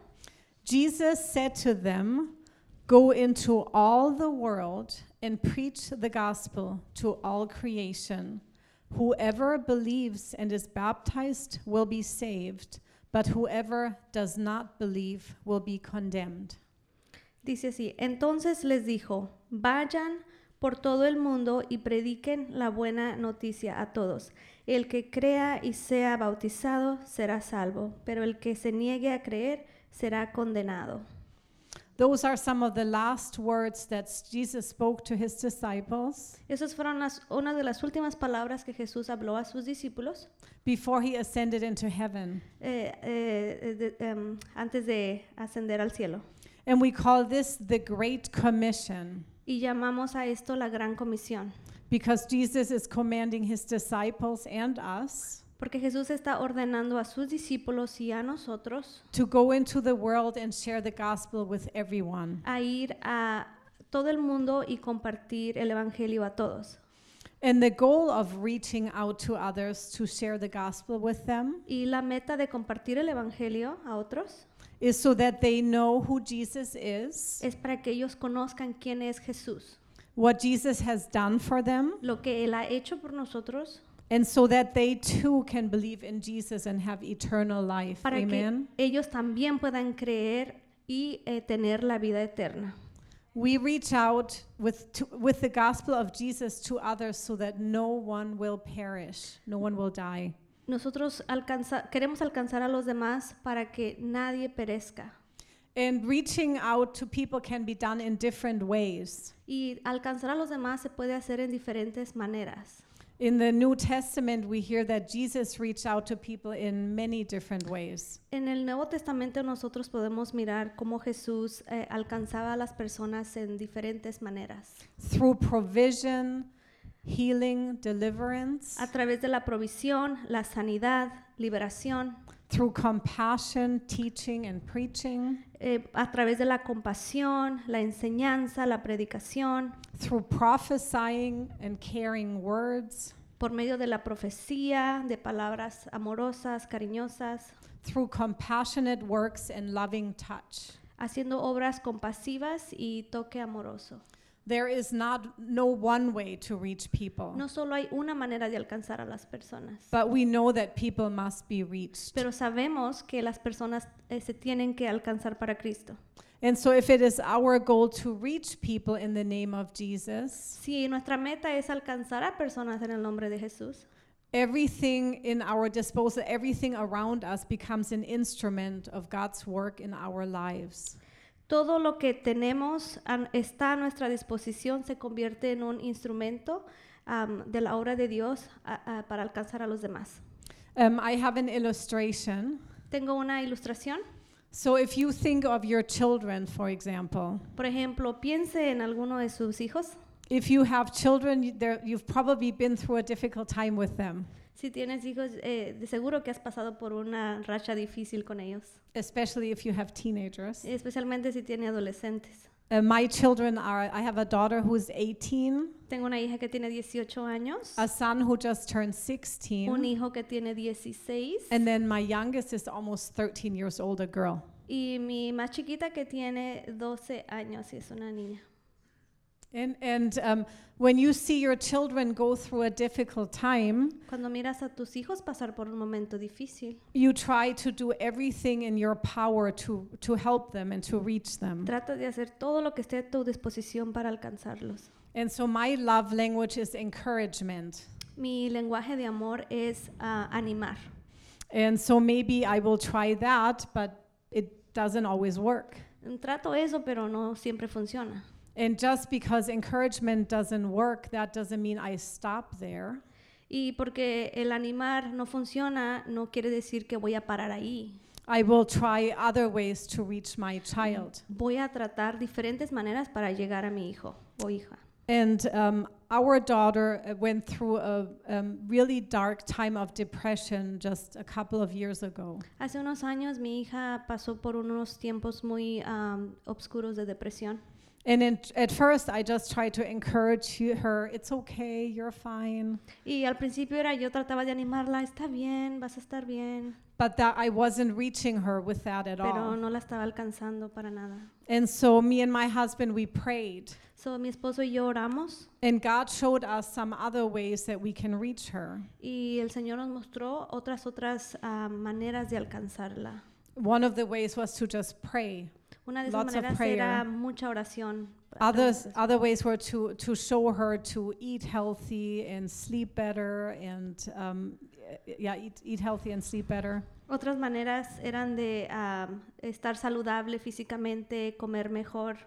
Jesus said to them, Go into all the world and preach the gospel to all creation. Whoever believes and is baptized will be saved, but whoever does not believe will be condemned. Dice así, entonces les dijo, vayan por todo el mundo y prediquen la buena noticia a todos. El que crea y sea bautizado será salvo, pero el que se niegue a creer será condenado. Those are some of the last words that Jesus spoke to his disciples Esas fueron las, una de las últimas palabras que Jesús habló a sus discípulos before he ascended into heaven. eh, eh, de- em, antes de ascender al cielo. And we call this the Great Commission. Y llamamos a esto la Gran Comisión, Because Jesus is commanding his disciples and us porque Jesús está ordenando a sus discípulos y a nosotros to go into the world and share the gospel with everyone. a ir a todo el mundo y compartir el Evangelio a todos. And the goal of reaching out to others to share the gospel with them Y la meta de compartir el Evangelio a otros is so that they know who Jesus is, es para que ellos conozcan quién es Jesús, what Jesus has done for them, lo que Él ha hecho por nosotros, and so that they too can believe in Jesus and have eternal life. para Amen. que ellos también puedan creer y eh, tener la vida eterna. We reach out with, to, with the gospel of Jesus to others so that no one will perish, no one will die. Nosotros alcanza- queremos alcanzar a los demás para que nadie perezca. And reaching out to people can be done in different ways. Y alcanzar a los demás se puede hacer en diferentes maneras. In the New Testament, we hear that Jesus reached out to people in many different ways. En el Nuevo Testamento nosotros podemos mirar cómo Jesús eh, alcanzaba a las personas en diferentes maneras. Through provision, healing, deliverance, A través de la provisión, la sanidad, liberación, through compassion, teaching, and preaching, eh, a través de la compasión, la enseñanza, la predicación, through prophesying and caring words, por medio de la profecía, de palabras amorosas, cariñosas, through compassionate works and loving touch. haciendo obras compasivas y toque amoroso. There is not no one way to reach people, No solo hay una manera de alcanzar a las personas, but we know that people must be reached. pero sabemos que las personas eh, se tienen que alcanzar para Cristo. And so if it is our goal to reach people in the name of Jesus, Si nuestra meta es alcanzar a personas en el nombre de Jesús, everything in our disposal, everything around us becomes an instrument of God's work in our lives. Todo lo que tenemos an- está a nuestra disposición se convierte en un instrumento am, de la obra de Dios a- a- para alcanzar a los demás. Um, I have an illustration. Tengo una ilustración. So if you think of your children, for example, Por ejemplo, piense en alguno de sus hijos. if you have children, you've probably been through a difficult time with them, Si tienes hijos, eh, de seguro que has pasado por una racha difícil con ellos, especially if you have teenagers. especialmente si tiene adolescentes. Uh, my children are, I have a daughter who's 18, Tengo una hija que tiene 18 años, a son who just turned 16, un hijo que tiene 16 and then my youngest is almost 13 years old, a girl. y mi más chiquita que tiene 12 años y es una niña. And, and um, when you see your children go through a difficult time, Cuando miras a tus hijos pasar por un momento difícil, you try to do everything in your power to, to help them and to reach them. trata de hacer todo lo que esté a tu disposición para alcanzarlos. And so my love language is encouragement. Mi lenguaje de amor es ah, animar. And so maybe I will try that, but it doesn't always work. Trato eso, pero no siempre funciona. And just because encouragement doesn't work, that doesn't mean I stop there. Y porque el animar no funciona, no quiere decir que voy a parar ahí. I will try other ways to reach my child. Voy a tratar diferentes maneras para llegar a mi hijo o hija. And um, our daughter uh, went through a um, really dark time of depression just a couple of years ago. Hace unos años mi hija pasó por unos tiempos muy um, oscuros de depresión. And at first, I just tried to encourage her, it's okay, you're fine. Y al principio era yo trataba de animarla, está bien, vas a estar bien, But that I wasn't reaching her with that at pero all. no la estaba alcanzando para nada. And so me and my husband, we prayed. So mi esposo y yo oramos And God showed us some other ways that we can reach her. y el Señor nos mostró otras otras ah, maneras de alcanzarla. One of the ways was to just pray. Una de esas Lots of maneras prayer. era mucha oración. Others, other ways were to, to show her to eat healthy and sleep better and, um, yeah, eat, eat healthy and sleep better. Otras maneras eran de ah, estar saludable físicamente, comer mejor.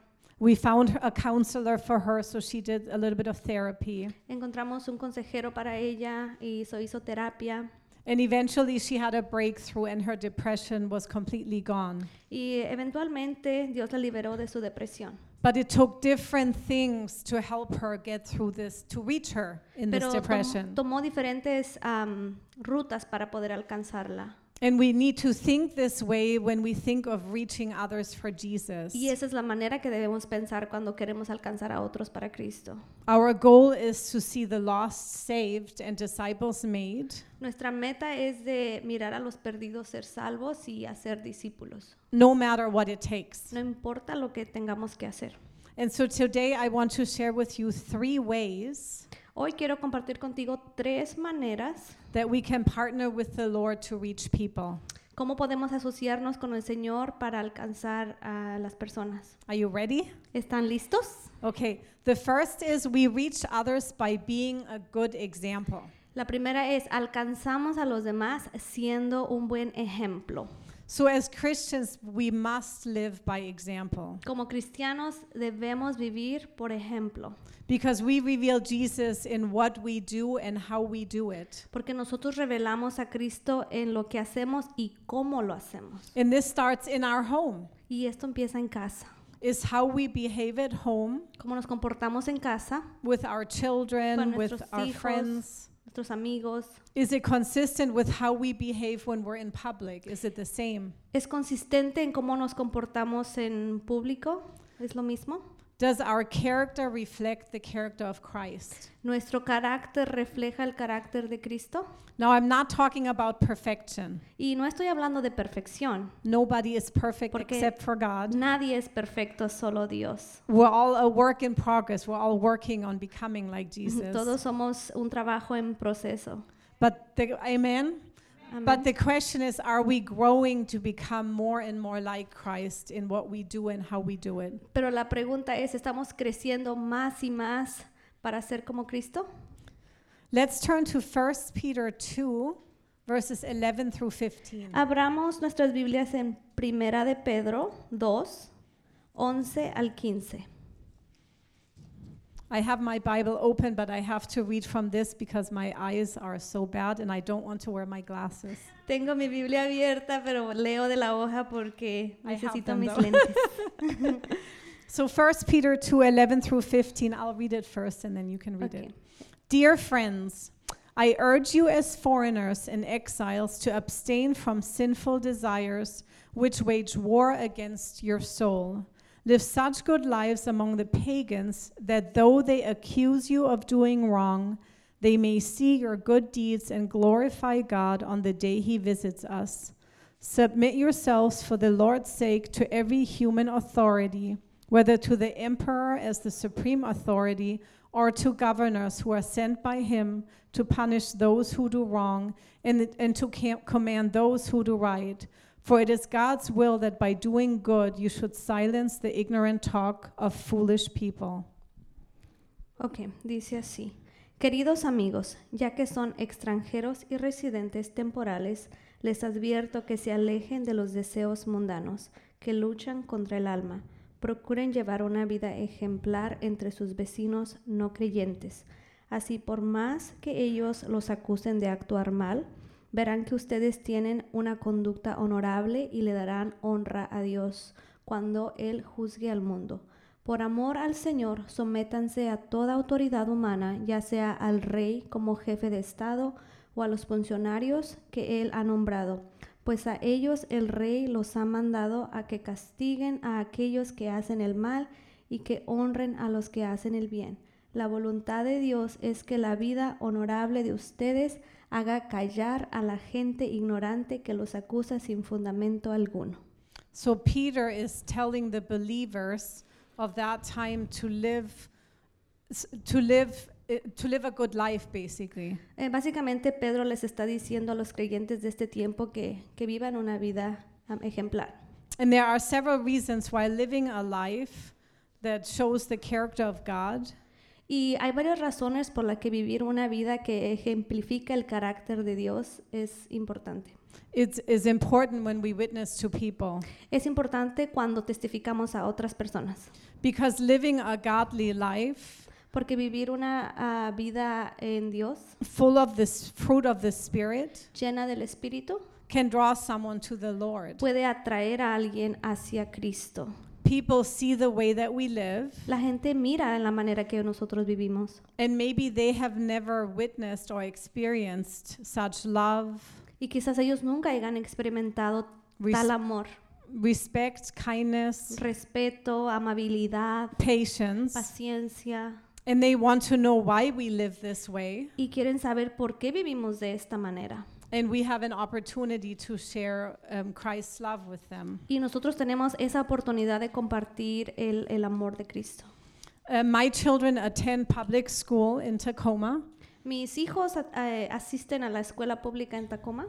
We found a counselor for her, so she did a little bit of therapy. Encontramos un consejero para ella y hizo, hizo terapia. And eventually she had a breakthrough and her depression was completely gone. Y eventualmente Dios la liberó de su depresión. But it took different things to help her get through this, to reach her in this Pero tom- depression. tomó diferentes am, rutas para poder alcanzarla. And we need to think this way when we think of reaching others for Jesus. Y esa es la manera que debemos pensar cuando queremos alcanzar a otros para Cristo. Our goal is to see the lost saved and disciples made. Nuestra meta es de mirar a los perdidos ser salvos y hacer discípulos. no matter what it takes. No importa lo que tengamos que hacer. And so today I want to share with you three ways Hoy quiero compartir contigo tres maneras that we can partner with the Lord to reach people. cómo podemos asociarnos con el Señor para alcanzar a las personas. Are you ready? ¿Están listos? Okay. The first is we reach others by being a good example. La primera es alcanzamos a los demás siendo un buen ejemplo. So as Christians, we must live by example Como cristianos debemos vivir por ejemplo, because we reveal Jesus in what we do and how we do it. porque nosotros revelamos a Cristo en lo que hacemos y cómo lo hacemos. And this starts in our home. Y esto empieza en casa. Is how we behave at home Cómo nos comportamos en casa, with our children, with nuestros our friends. Nuestros amigos. Is it consistent with how we behave when we're in public? Is it the same? ¿Es consistente en cómo nos comportamos en público? ¿Es lo mismo? Does our character reflect the character of Christ? ¿Nuestro carácter refleja el carácter de Cristo? Now, I'm not talking about perfection. Y no estoy hablando de perfección. Nobody is perfect Porque except for God. Nadie es perfecto, solo Dios. We're all a work in progress. We're all working on becoming like Jesus. Todos somos un trabajo en proceso. But the, amen. But the question is, are we growing to become more and more like Christ in what we do and how we do it? Pero la pregunta es, ¿estamos creciendo más y más para ser como Cristo? Let's turn to 1 Peter 2, verses 11 through 15. Abramos nuestras Biblias en Primera de Pedro 2, 11 al 15. I have my Bible open, but I have to read from this because my eyes are so bad and I don't want to wear my glasses. Tengo mi Biblia abierta, pero leo de la hoja porque I necesito mis though. lentes. So 1 Peter 2, 11 through 15, I'll read it first and then you can read Okay. it. Dear friends, I urge you as foreigners and exiles to abstain from sinful desires which wage war against your soul. Live such good lives among the pagans that though they accuse you of doing wrong, they may see your good deeds and glorify God on the day he visits us. Submit yourselves for the Lord's sake to every human authority, whether to the emperor as the supreme authority or to governors who are sent by him to punish those who do wrong and, and to command those who do right. For it is God's will that by doing good you should silence the ignorant talk of foolish people. Ok, dice así. Queridos amigos, ya que son extranjeros y residentes temporales, les advierto que se alejen de los deseos mundanos que luchan contra el alma. Procuren llevar una vida ejemplar entre sus vecinos no creyentes. Así, por más que ellos los acusen de actuar mal, verán que ustedes tienen una conducta honorable y le darán honra a Dios cuando Él juzgue al mundo. Por amor al Señor, sométanse a toda autoridad humana, ya sea al rey como jefe de Estado o a los funcionarios que Él ha nombrado, pues a ellos el rey los ha mandado a que castiguen a aquellos que hacen el mal y que honren a los que hacen el bien. La voluntad de Dios es que la vida honorable de ustedes haga callar a la gente ignorante que los acusa sin fundamento alguno. So Peter is telling the believers of that time to live to live eh, to live a good life basically. Eh, básicamente Pedro les está diciendo a los creyentes de este tiempo que, que vivan una vida ejemplar. And there are several reasons why living a life that shows the character of God Y hay varias razones por las que vivir una vida que ejemplifica el carácter de Dios es importante. is, is important when we witness to people. Es importante cuando testificamos a otras personas, Because living a godly life porque vivir una ah, vida en Dios full of this fruit of the Spirit llena del Espíritu can draw someone to the Lord. puede atraer a alguien hacia Cristo. People see the way that we live, La gente mira en la manera que nosotros vivimos and maybe they have never witnessed or experienced such love, y quizás ellos nunca hayan experimentado res- tal amor, respect, kindness, respeto, amabilidad, patience, paciencia and they want to know why we live this way. y quieren saber por qué vivimos de esta manera. And we have an opportunity to share um, Christ's love with them. Y nosotros tenemos esa oportunidad de compartir el, el amor de Cristo. Uh, my children attend public school in Tacoma, Mis hijos eh, asisten a la escuela pública en Tacoma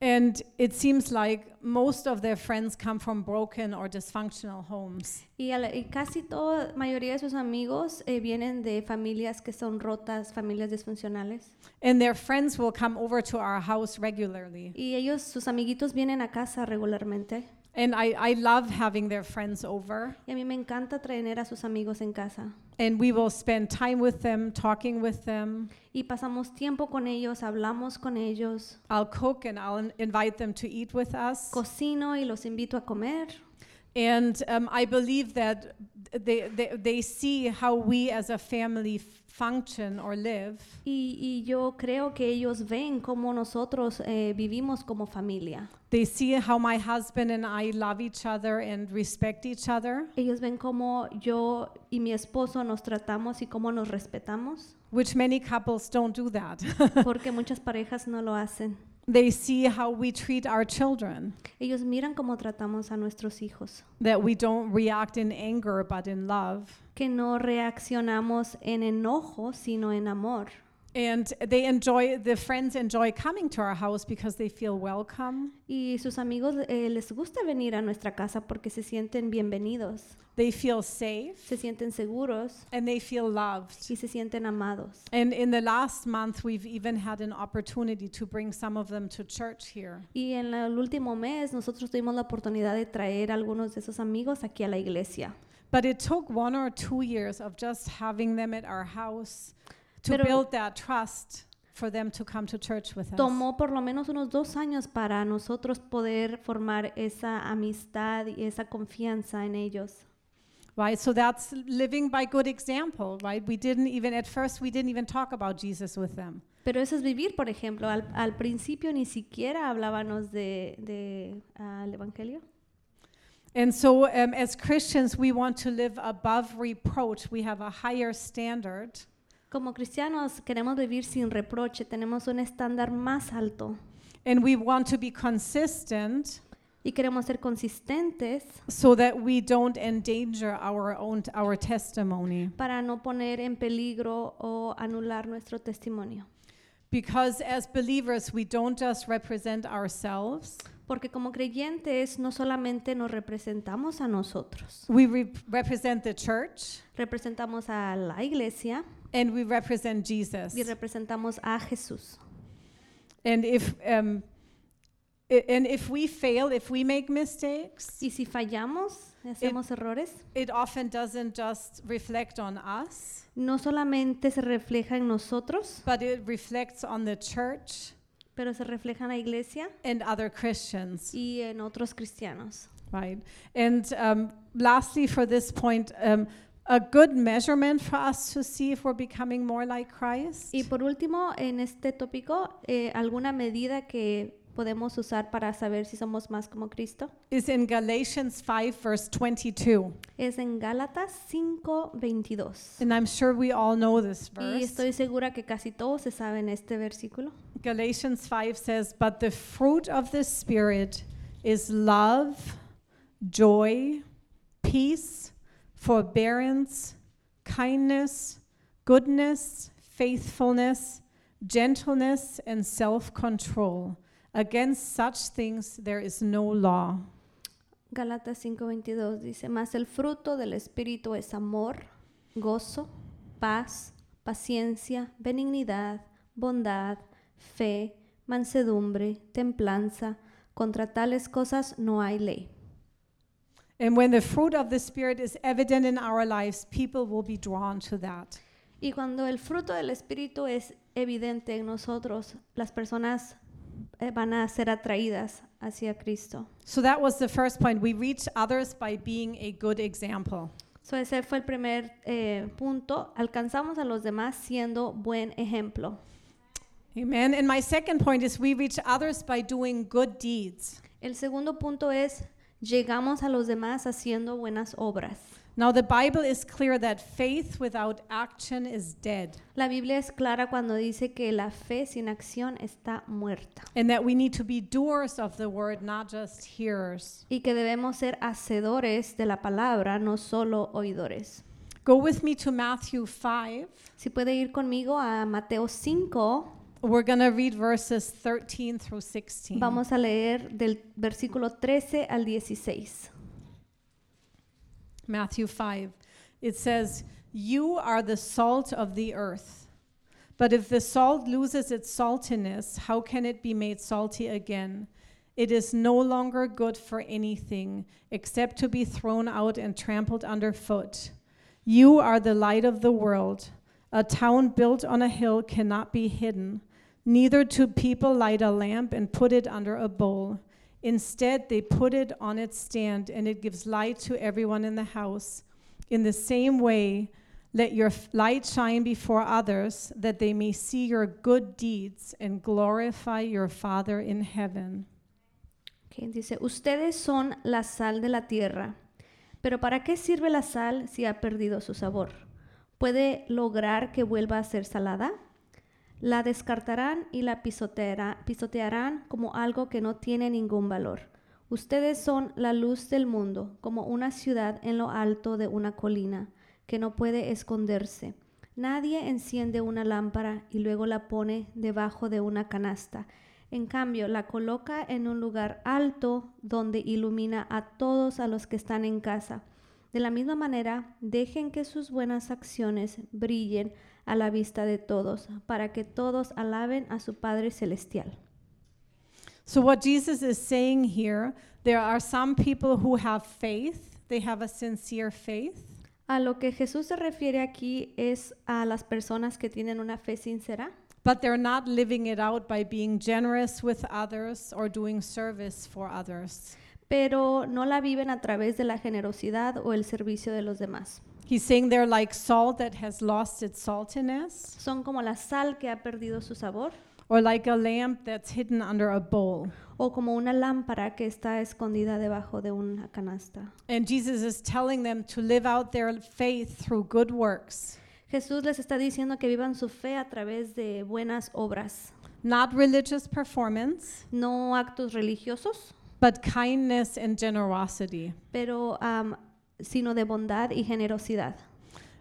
and it seems like most of their friends come from broken or dysfunctional homes. y, la- y casi toda mayoría de sus amigos eh, vienen de familias que son rotas, familias disfuncionales. And their friends will come over to our house regularly. Y ellos, sus amiguitos vienen a casa regularmente. And I, I love having their friends over. Y a mí me encanta traer a sus amigos en casa. And we will spend time with them, talking with them. Y pasamos tiempo con ellos, hablamos con ellos, I'll cook and I'll invite them to eat with us. cocino y los invito a comer. And um, I believe that they, they, they see how we as a family function or live. Y, y yo creo que ellos ven cómo nosotros eh, vivimos como familia. They see how my husband and I love each other and respect each other, Ellos ven cómo yo y mi esposo nos tratamos y cómo nos respetamos, which many couples don't do that. porque muchas parejas no lo hacen. They see how we treat our children, Ellos miran cómo tratamos a nuestros hijos, that we don't react in anger but in love. que no reaccionamos en enojo, sino en amor. And they enjoy, the friends enjoy coming to our house because they feel welcome. Y sus amigos eh, les gusta venir a nuestra casa porque se sienten bienvenidos, They feel safe se sienten seguros and they feel loved. y se sienten amados. And in the last month, we've even had an opportunity to bring some of them to church here. Y en el último mes nosotros tuvimos la oportunidad de traer a algunos de esos amigos aquí a la iglesia. But it took one or two years of just having them at our house to Pero- build that trust for them to come to church with us. Tomó por lo menos unos dos años para nosotros poder formar esa amistad y esa confianza en ellos. Right? So that's living by good example, right? We didn't even, at first, we didn't even talk about Jesus with them. Pero eso es vivir, por ejemplo. Al, al principio ni siquiera hablábamos de, de, ah, el Evangelio. And so, um, as Christians, we want to live above reproach. We have a higher standard. Como cristianos queremos vivir sin reproche, tenemos un estándar más alto. And we want to be consistent y queremos ser consistentes so that we don't endanger our own our testimony. para no poner en peligro o anular nuestro testimonio. Because as believers, we don't just represent ourselves, Porque como creyentes no solamente nos representamos a nosotros, we re- represent the church, representamos a la iglesia, and we represent Jesus. y representamos a Jesús. And if um, and if we fail, if we make mistakes, Y si fallamos, hacemos errores, it often doesn't just reflect on us, no solamente se refleja en nosotros, but it reflects on the church pero se refleja en la iglesia and other Christians, y en otros cristianos. right? And um, lastly, for this point, um, a good measurement for us to see if we're becoming more like Christ Y por último, en este tópico, eh, alguna medida que podemos usar para saber si somos más como Cristo is in Galatians 5, verse 22. es en Gálatas 5:22. And I'm sure we all know this verse. Y estoy segura que casi todos se saben este versículo. Galatians 5 says, But the fruit of the Spirit is love, joy, peace, forbearance, kindness, goodness, faithfulness, gentleness, and self control. Against such things there is no law. Gálatas 5:22 dice, mas el fruto del Espíritu es amor, gozo, paz, paciencia, benignidad, bondad, fe, mansedumbre, templanza. Contra tales cosas no hay ley. And when the fruit of the Spirit is evident in our lives, people will be drawn to that. Y cuando el fruto del Espíritu es evidente en nosotros, las personas eh, van a ser atraídas hacia Cristo. So that was the first point. We reach others by being a good example. So ese fue el primer eh, punto. Alcanzamos a los demás siendo buen ejemplo. Amen. And my second point is we reach others by doing good deeds. El segundo punto es llegamos a los demás haciendo buenas obras. Now, the Bible is clear that faith without action is dead, La Biblia es clara cuando dice que la fe sin acción está muerta and that we need to be doers of the word, not just hearers. y que debemos ser hacedores de la palabra, no solo oidores. Go with me to Matthew 5. Si puede ir conmigo a Mateo 5, We're going to read verses 13 through 16. vamos a leer del versículo 13 al 16. Matthew 5. It says, You are the salt of the earth. But if the salt loses its saltiness, how can it be made salty again? It is no longer good for anything except to be thrown out and trampled underfoot. You are the light of the world. A town built on a hill cannot be hidden. Neither do people light a lamp and put it under a bowl. Instead, they put it on its stand, and it gives light to everyone in the house. In the same way, let your light shine before others, that they may see your good deeds and glorify your Father in heaven. Ok, dice, ustedes son la sal de la tierra, pero ¿para qué sirve la sal si ha perdido su sabor? ¿Puede lograr que vuelva a ser salada? La descartarán y la pisoteará- pisotearán como algo que no tiene ningún valor. Ustedes son la luz del mundo, como una ciudad en lo alto de una colina, que no puede esconderse. Nadie enciende una lámpara y luego la pone debajo de una canasta. En cambio, la coloca en un lugar alto donde ilumina a todos a los que están en casa. De la misma manera, dejen que sus buenas acciones brillen a la vista de todos, para que todos alaben a su Padre Celestial. So, what Jesus is saying here, there are some people who have faith, they have a sincere faith, A lo que Jesús se refiere aquí es a las personas que tienen una fe sincera, but they're not living it out by being generous with others or doing service for others. pero no la viven a través de la generosidad o el servicio de los demás. He's saying they're like salt that has lost its saltiness, Son como la sal que ha perdido su sabor or like a lamp that's hidden under a bowl. o como una lámpara que está escondida debajo de una canasta. And Jesus is telling them to live out their faith through good works, Jesús les está diciendo que vivan su fe a través de buenas obras, not religious performance, no actos religiosos, but kindness and generosity. pero am, sino de bondad y generosidad.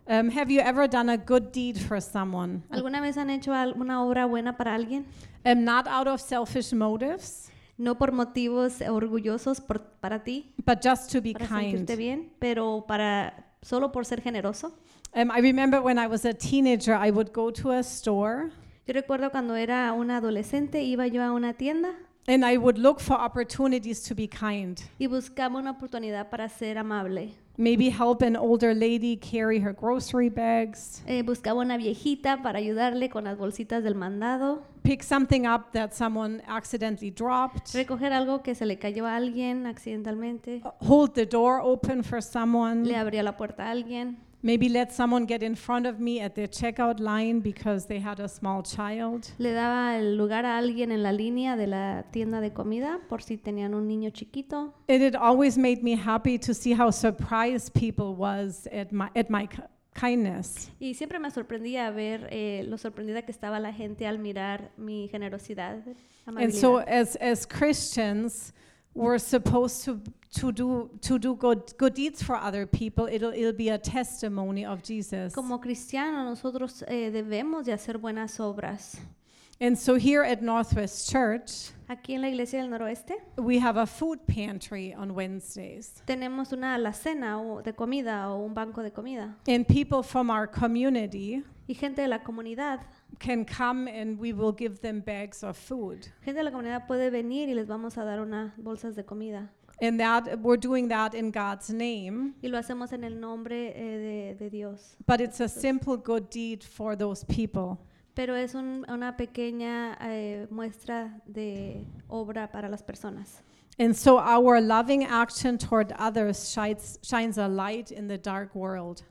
Um, have you ever done a good deed for someone? ¿Alguna vez han hecho alguna obra buena para alguien? Um, not out of selfish motives, No por motivos orgullosos por- para ti, but just to be para kind. sentirte bien, pero para solo por ser generoso. Um, I remember when I was a teenager, I would go to a store Yo recuerdo cuando era una adolescente, iba yo a una tienda and I would look for opportunities to be kind. y buscaba una oportunidad para ser amable. Maybe help an older lady carry her grocery bags, Eh, buscaba una viejita para ayudarle con las bolsitas del mandado, pick something up that someone accidentally dropped, recoger algo que se le cayó a alguien accidentalmente, hold the door open for someone, le abría la puerta a alguien, maybe let someone get in front of me at the checkout line because they had a small child. le daba el lugar a alguien en la línea de la tienda de comida por si tenían un niño chiquito. And it always made me happy to see how surprised people was at my at my ki- kindness. Y siempre me sorprendía ver eh, lo sorprendida que estaba la gente al mirar mi generosidad. And so as as Christians, we're supposed to to do to do good good deeds for other people. It'll it'll be a testimony of Jesus. Como cristianos nosotros eh, debemos de hacer buenas obras. And so here at Northwest Church, Aquí en la iglesia del noroeste we have a food pantry on Wednesdays. tenemos una alacena o de comida o un banco de comida. And people from our community Y gente de la comunidad, can come and we will give them bags of food. gente de la comunidad puede venir y les vamos a dar unas bolsas de comida. And that we're doing that in God's name, Y lo hacemos en el nombre eh, de, de Dios. but it's a simple good deed for those people. Pero es un- una pequeña eh, muestra de obra para las personas. And so our loving action toward others shines, shines a light in the dark world.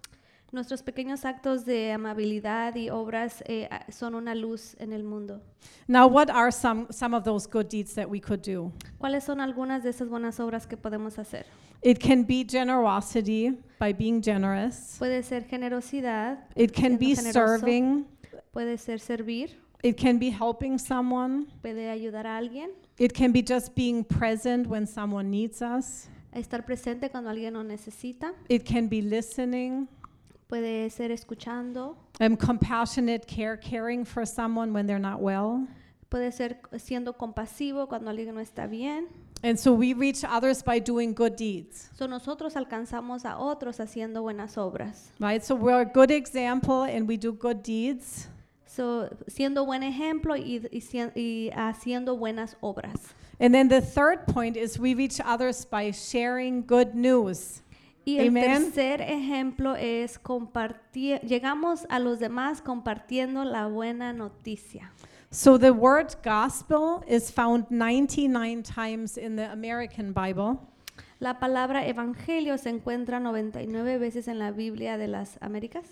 Nuestros pequeños actos de amabilidad y obras eh, son una luz en el mundo. Now, what are some, some of those good deeds that we could do? ¿Cuáles son algunas de esas buenas obras que podemos hacer? It can be generosity by being generous. Puede ser generosidad, It can be generoso. serving. puede ser servir, It can be helping someone. puede ayudar a alguien, It can be just being present when someone needs us. estar presente cuando alguien lo necesita, It can be listening. Puede ser escuchando, Um, compassionate care, caring for someone when they're not well. puede ser siendo compasivo cuando alguien no está bien. And so we reach others by doing good deeds, So nosotros alcanzamos a otros haciendo buenas obras. right? So we're a good example and we do good deeds. So, siendo buen ejemplo y, y y haciendo buenas obras. And then the third point is we reach others by sharing good news. Y el Amen. tercer ejemplo es compartir, llegamos a los demás compartiendo la buena noticia. So the word gospel is found 99 times in the American Bible. La palabra evangelio se encuentra 99 veces en la Biblia de las Américas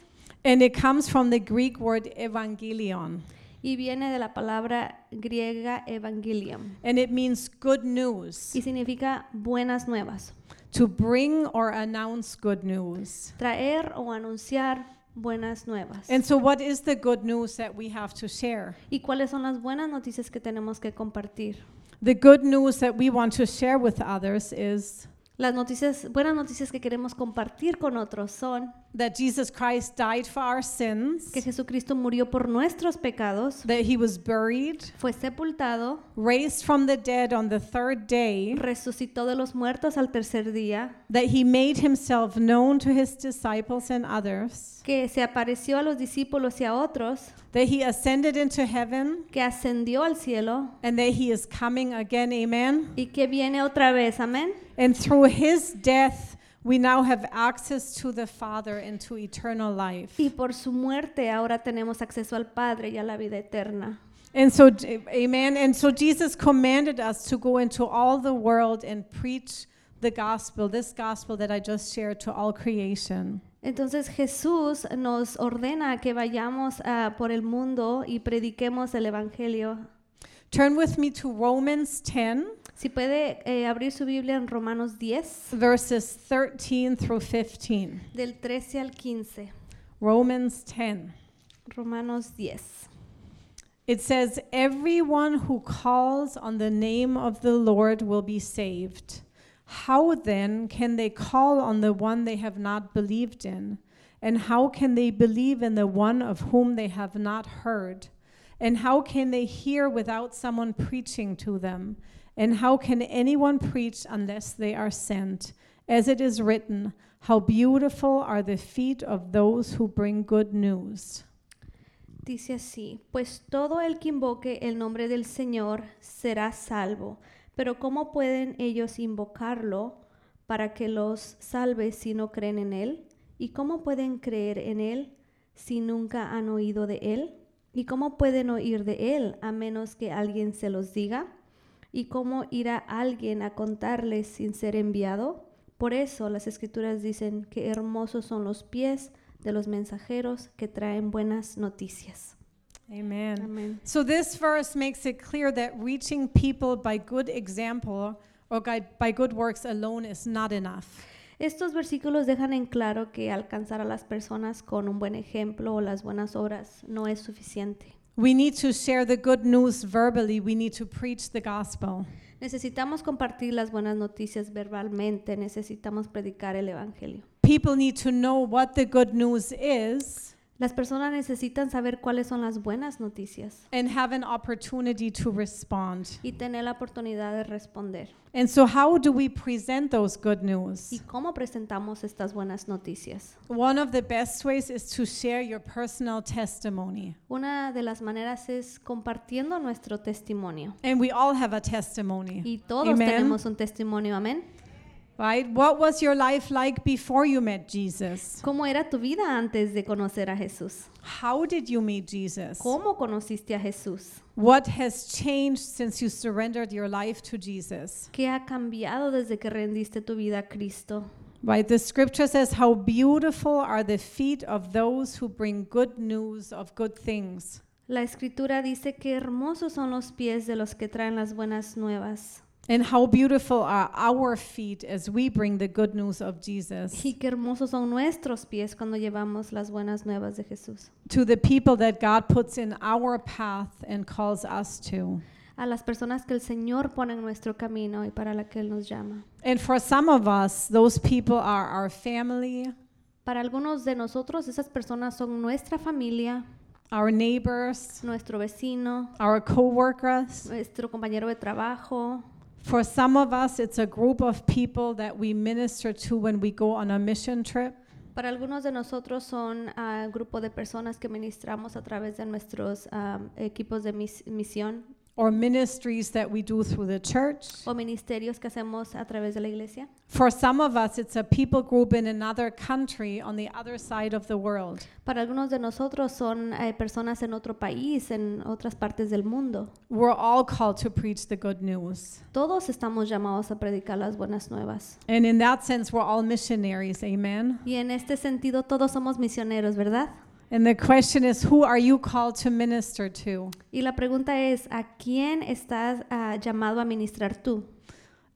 And it comes from the Greek word evangelion. y viene de la palabra griega evangelium And it means good news, y significa buenas nuevas, to bring or announce good news. traer o anunciar buenas nuevas. And so, what is the good news that we have to share? ¿Y cuáles son las buenas noticias que tenemos que compartir? The good news that we want to share with others is Las noticias, buenas noticias que queremos compartir con otros son that Jesus Christ died for our sins, que Jesucristo murió por nuestros pecados, that he was buried, fue sepultado, raised from the dead on the third day, resucitó de los muertos al tercer día, that he made himself known to his disciples and others, que se apareció a los discípulos y a otros, that he ascended into heaven, que ascendió al cielo and that he is coming again. Amen. y que viene otra vez, amén. And through his death, we now have access to the Father and to eternal life. Y por su muerte ahora tenemos acceso al Padre y a la vida eterna. And so, amen. And so, Jesus commanded us to go into all the world and preach the gospel, this gospel that I just shared to all creation. Entonces Jesús nos ordena que vayamos ah, por el mundo y prediquemos el Evangelio. Turn with me to Romans 10, Si puede eh, abrir su Biblia en Romanos 10, verses 13 through 15. del 13 al 15. Romans 10. Romanos 10. It says, Everyone who calls on the name of the Lord will be saved. How then can they call on the one they have not believed in? And how can they believe in the one of whom they have not heard? And how can they hear without someone preaching to them? And how can anyone preach unless they are sent? As it is written, How beautiful are the feet of those who bring good news. Dice así, pues todo el que invoque el nombre del Señor será salvo. Pero ¿cómo pueden ellos invocarlo para que los salve si no creen en Él? ¿Y cómo pueden creer en Él si nunca han oído de Él? ¿Y cómo pueden oír de Él a menos que alguien se los diga? ¿Y cómo irá alguien a contarles sin ser enviado? Por eso las escrituras dicen que hermosos son los pies de los mensajeros que traen buenas noticias. Amen. Amén. So this verse makes it clear that reaching people by good example or by good works alone is not enough. Estos versículos dejan en claro que alcanzar a las personas con un buen ejemplo o las buenas obras no es suficiente. We need to share the good news verbally. We need to preach the gospel. Necesitamos compartir las buenas noticias verbalmente, necesitamos predicar el Evangelio. People need to know what the good news is Las personas necesitan saber cuáles son las buenas noticias and have an opportunity to respond. y tener la oportunidad de responder. And so, how do we present those good news? ¿Y cómo presentamos estas buenas noticias? One of the best ways is to share your personal testimony. Una de las maneras es compartiendo nuestro testimonio. And we all have a testimony. Y todos Amen. tenemos un testimonio, amén. Right? What was your life like before you met Jesus? ¿Cómo era tu vida antes de conocer a Jesús? How did you meet Jesus? ¿Cómo conociste a Jesús? What has changed since you surrendered your life to Jesus? ¿Qué ha cambiado desde que rendiste tu vida a Cristo? Right? The scripture says, How beautiful are the feet of those who bring good news of good things. La escritura dice que hermosos son los pies de los que traen las buenas nuevas And how beautiful are our feet as we bring the good news of Jesus y qué hermosos son nuestros pies cuando llevamos las buenas nuevas de Jesús. to the people that God puts in our path and calls us to. A las personas que el Señor pone en nuestro camino y para la que Él nos llama. And for some of us, those people are our family, Para algunos de nosotros esas personas son nuestra familia, our neighbors, nuestro vecino, our coworkers. nuestro compañero de trabajo. For some of us, it's a group of people that we minister to when we go on a mission trip. Para algunos de nosotros son ah, grupo de personas que ministramos a través de nuestros ah, equipos de mis- misión or ministries that we do through the church. o ministerios que hacemos a través de la iglesia. For some of us, it's a people group in another country on the other side of the world. Para algunos de nosotros son eh, personas en otro país, en otras partes del mundo. We're all called to preach the good news. Todos estamos llamados a predicar las buenas nuevas. And in that sense, we're all missionaries. Amen. Y en este sentido todos somos misioneros, ¿verdad? And the question is, who are you called to minister to? Y la pregunta es, ¿a quién estás ah, llamado a ministrar tú?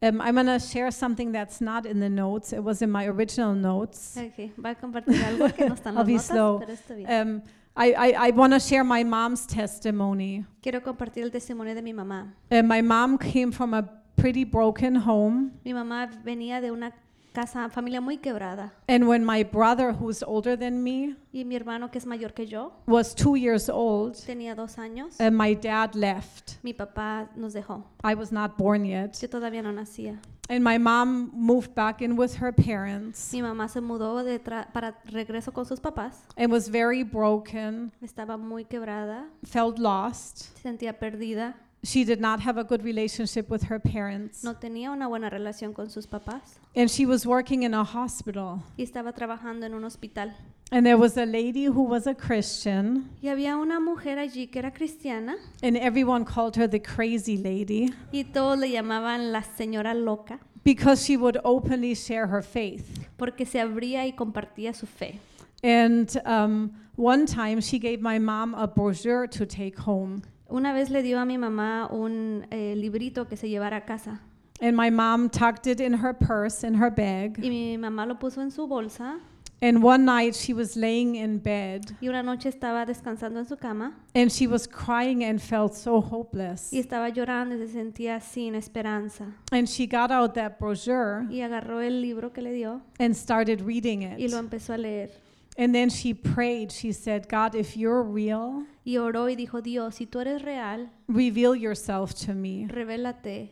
Um, I'm going to share something that's not in the notes. It was in my original notes. Ok, va a compartir algo que no está en I'll be notas, slow. pero está bien. Um, I, I, I want to share my mom's testimony. Quiero compartir el testimonio de mi mamá. Uh, my mom came from a pretty broken home. Mi mamá venía de una casa, familia muy quebrada. And when my brother, who's older than me, Y mi hermano, que es mayor que yo, was two years old, tenía dos años. and my dad left. Mi papá nos dejó. I was not born yet. Yo todavía no nacía. And my mom moved back in with her parents Mi mamá se mudó de para regreso con sus papás. and was very broken, Estaba muy quebrada, felt lost. se sentía perdida, She did not have a good relationship with her parents. no tenía una buena relación con sus papás And she was working in a hospital. y estaba trabajando en un hospital. And there was a lady who was a Christian, Y había una mujer allí que era cristiana and everyone called her the crazy lady y todos le llamaban la señora loca because she would openly share her faith. porque se abría y compartía su fe. And um, one time she gave my mom a brochure to take home. Una vez le dio a mi mamá un eh, librito que se llevara a casa And my mom tucked it in her purse, in her bag. y mi mamá lo puso en su bolsa And one night she was laying in bed y una noche estaba descansando en su cama and she was crying and felt so hopeless. y estaba llorando y se sentía sin esperanza. And she got out that brochure Y agarró el libro que le dio and started reading y it. lo empezó a leer. And then she prayed. She said, God, if you're real, Y oró y dijo, Dios, si tú eres real, reveal yourself to me. revélate.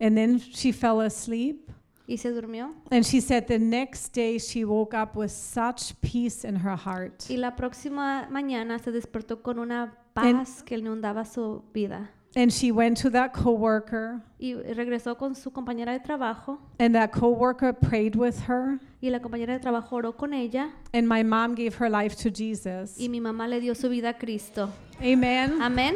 And then she fell asleep. y se durmió. And she said the next day she woke up with such peace in her heart. Y la próxima mañana se despertó con una paz que inundaba su vida. And she went to that coworker, Y regresó con su compañera de trabajo and that coworker prayed with her. y la compañera de trabajo oró con ella And my mom gave her life to Jesus. y mi mamá le dio su vida a Cristo. Amen. Amén.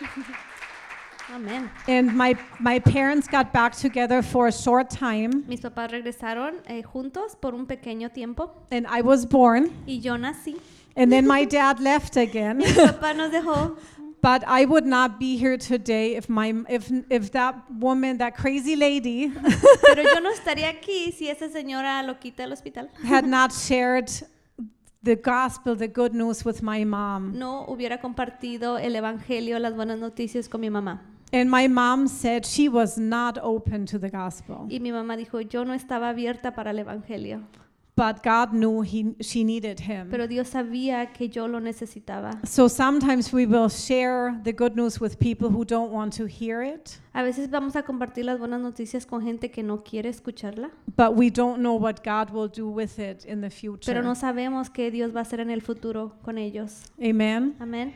Amén. And my, my parents got back together for a short time, Mis papás regresaron eh, juntos por un pequeño tiempo and I was born. y yo nací. And then my dad left again. Mi papá nos dejó, But I would not be here today if my if if that woman, that crazy lady, pero yo no estaría aquí si esa señora lo del hospital. had not shared the gospel, the good news with my mom. No hubiera compartido el evangelio, las buenas noticias con mi mamá. And my mom said she was not open to the gospel. Y mi mamá dijo, yo no estaba abierta para el evangelio, But God knew he, she needed him. pero Dios sabía que yo lo necesitaba. So sometimes we will share the good news with people who don't want to hear it, A veces vamos a compartir las buenas noticias con gente que no quiere escucharla, but we don't know what God will do with it in the pero future. no sabemos qué Dios va a hacer en el futuro con ellos. Amen. Amén.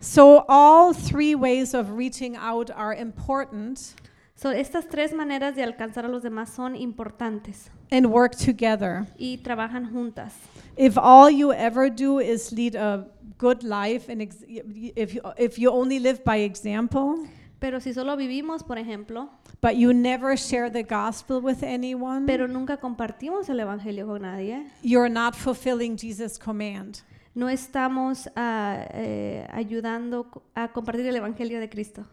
So all three ways of reaching out are important So, estas tres maneras de alcanzar a los demás son importantes and work together. y trabajan juntas. If all you ever do is lead a good life and if you, if you only live by example, Pero si solo vivimos, por ejemplo, but you never share the gospel with anyone, pero nunca compartimos el evangelio con nadie, you're not fulfilling Jesus' command. no estamos ah, eh, ayudando a compartir el evangelio de Cristo.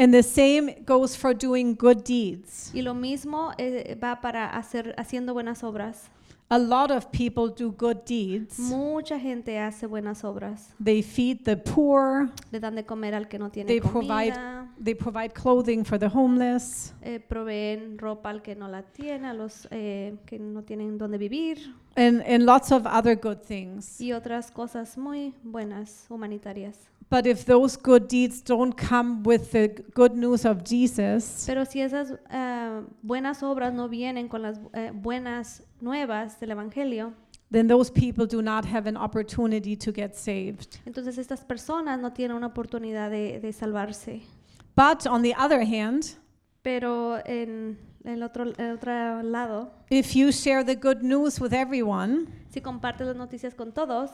And the same goes for doing good deeds. Y lo mismo eh, va para hacer haciendo buenas obras. A lot of people do good deeds. Mucha gente hace buenas obras. They feed the poor, Le dan de comer al que no tiene They provide- comida, they provide clothing for the homeless, eh, proveen ropa al que no la tiene, a los eh, que no tienen donde vivir and, and lots of other good things. y otras cosas muy buenas humanitarias. But if those good deeds don't come with the good news of Jesus, Pero si esas ah, buenas obras no vienen con las eh, buenas nuevas del Evangelio, then those people do not have an opportunity to get saved. entonces estas personas no tienen una oportunidad de, de salvarse. But on the other hand, Pero en el otro, el otro lado, if you share the good news with everyone, si compartes las noticias con todos,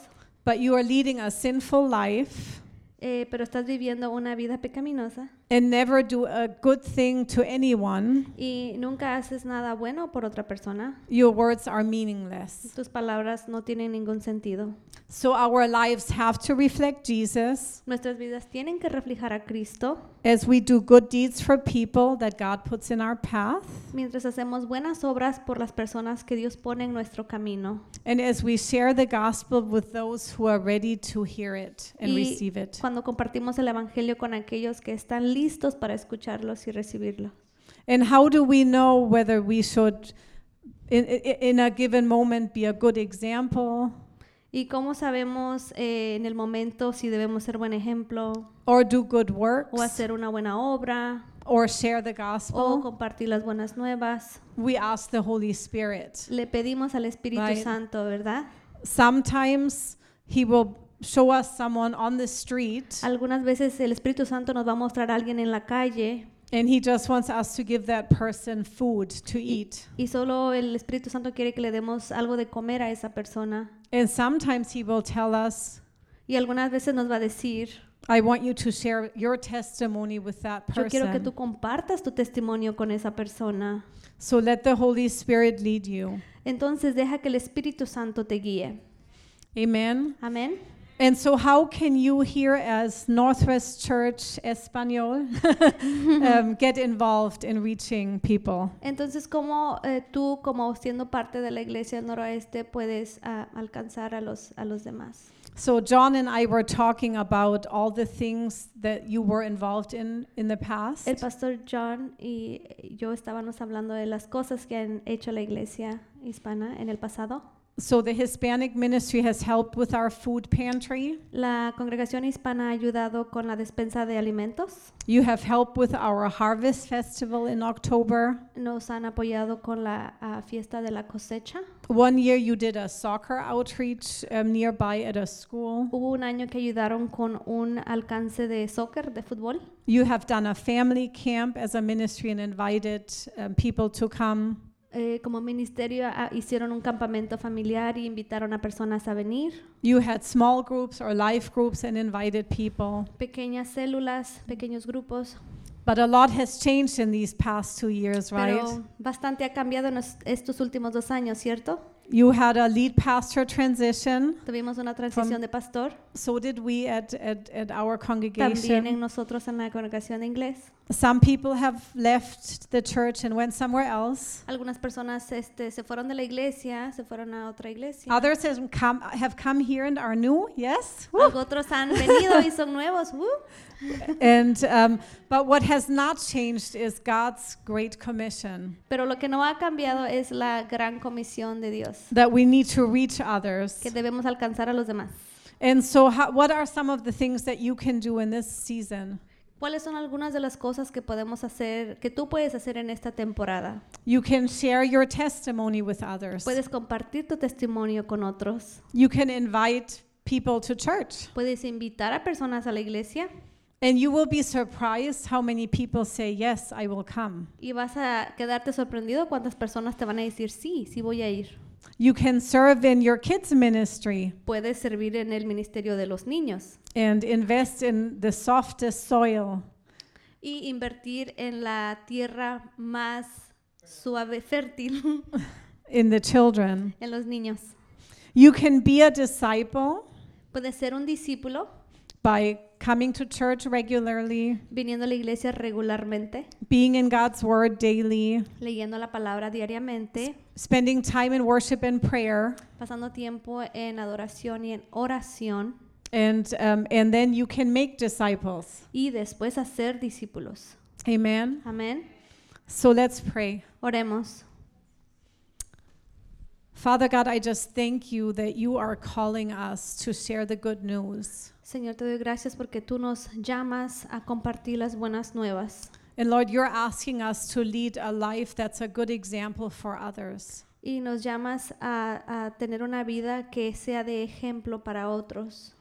but you are leading a sinful life eh, pero estás viviendo una vida pecaminosa and never do a good thing to anyone, y nunca haces nada bueno por otra persona, your words are meaningless. tus palabras no tienen ningún sentido. So our lives have to reflect Jesus Nuestras vidas tienen que reflejar a Cristo as we do good deeds for people that God puts in our path, mientras hacemos buenas obras por las personas que Dios pone en nuestro camino. and as we share the gospel with those who are ready to hear it and Y receive it. Cuando compartimos el Evangelio con aquellos que están listos para escucharlos y recibirlo. And how do we know whether we should, in, in, a given moment, be a good example ¿Y cómo sabemos eh, en el momento si debemos ser buen ejemplo or do good o works hacer una buena obra or share the o gospel? compartir las buenas nuevas? We ask the Holy Spirit. Le pedimos al Espíritu Right. Santo, ¿verdad? Sometimes He will show us someone on the street Algunas veces el Espíritu Santo nos va a mostrar a alguien en la calle and He just wants us to give that person food to eat. y solo el Espíritu Santo quiere que le demos algo de comer a esa persona. And sometimes He will tell us, Y algunas veces nos va a decir, I want you to share your testimony with that person. yo quiero que tú compartas tu testimonio con esa persona. So let the Holy Spirit lead you. Entonces deja que el Espíritu Santo te guíe. Amen. Amén. And so, how can you here as Northwest Church Espanol um, get involved in reaching people? Entonces, ¿cómo eh, tú, como siendo parte de la iglesia del noroeste, puedes ah, alcanzar a los, a los demás? So, John and I were talking about all the things that you were involved in in the past. El pastor John y yo estábamos hablando de las cosas que han hecho la iglesia hispana en el pasado. So the Hispanic ministry has helped with our food pantry. La congregación hispana ha ayudado con la despensa de alimentos. You have helped with our harvest festival in October. Nos han apoyado con la ah, fiesta de la cosecha. One year you did a soccer outreach um, nearby at a school. Hubo un año que ayudaron con un alcance de soccer, de fútbol. You have done a family camp as a ministry and invited um, people to come. Eh, como ministerio ah, hicieron un campamento familiar y invitaron a personas a venir. You had small groups or life groups and invited people. Pequeñas células, pequeños grupos. But a lot has changed in these past two years, right? Pero bastante ha cambiado en es- estos últimos dos años, ¿cierto? You had a lead pastor transition. Tuvimos una transición de pastor. So did we at, at, at our También en congregation. nosotros en la congregación de inglés. Some people have left the church and went somewhere else. Algunas personas este, se fueron de la iglesia, se fueron a otra iglesia. Others has come, have come here and are new, yes? Woo. Otros han venido y son nuevos. And um, but what has not changed is God's great commission Pero lo que no ha cambiado es la gran comisión de Dios, that we need to reach others. que debemos alcanzar a los demás. And so, how, what are some of the things that you can do in this season? ¿Cuáles son algunas de las cosas que podemos hacer, que tú puedes hacer en esta temporada? You can share your testimony with others. Puedes compartir tu testimonio con otros. You can invite people to church. Puedes invitar a personas a la iglesia And you will be surprised how many people say, Yes, I will come. y vas a quedarte sorprendido cuántas personas te van a decir, sí, sí voy a ir. You can serve in your kids' ministry Puedes servir en el ministerio de los niños and invest in the softest soil. y invertir en la tierra más suave, fértil, in the children. en los niños. You can be a disciple Puedes ser un discípulo by coming to church regularly, viniendo a la iglesia regularmente, being in God's word daily, leyendo la palabra diariamente, spending time in worship and prayer, pasando tiempo en adoración y en oración and um, and then you can make disciples. y después hacer discípulos. Amen. Amén. So let's pray. Oremos. Father God, I just thank you that you are calling us to share the good news. Señor, te doy gracias porque tú nos llamas a compartir las buenas nuevas. And Lord, you're asking us to lead a life that's a good example for others. Y nos llamas a, a tener una vida que sea de ejemplo para otros,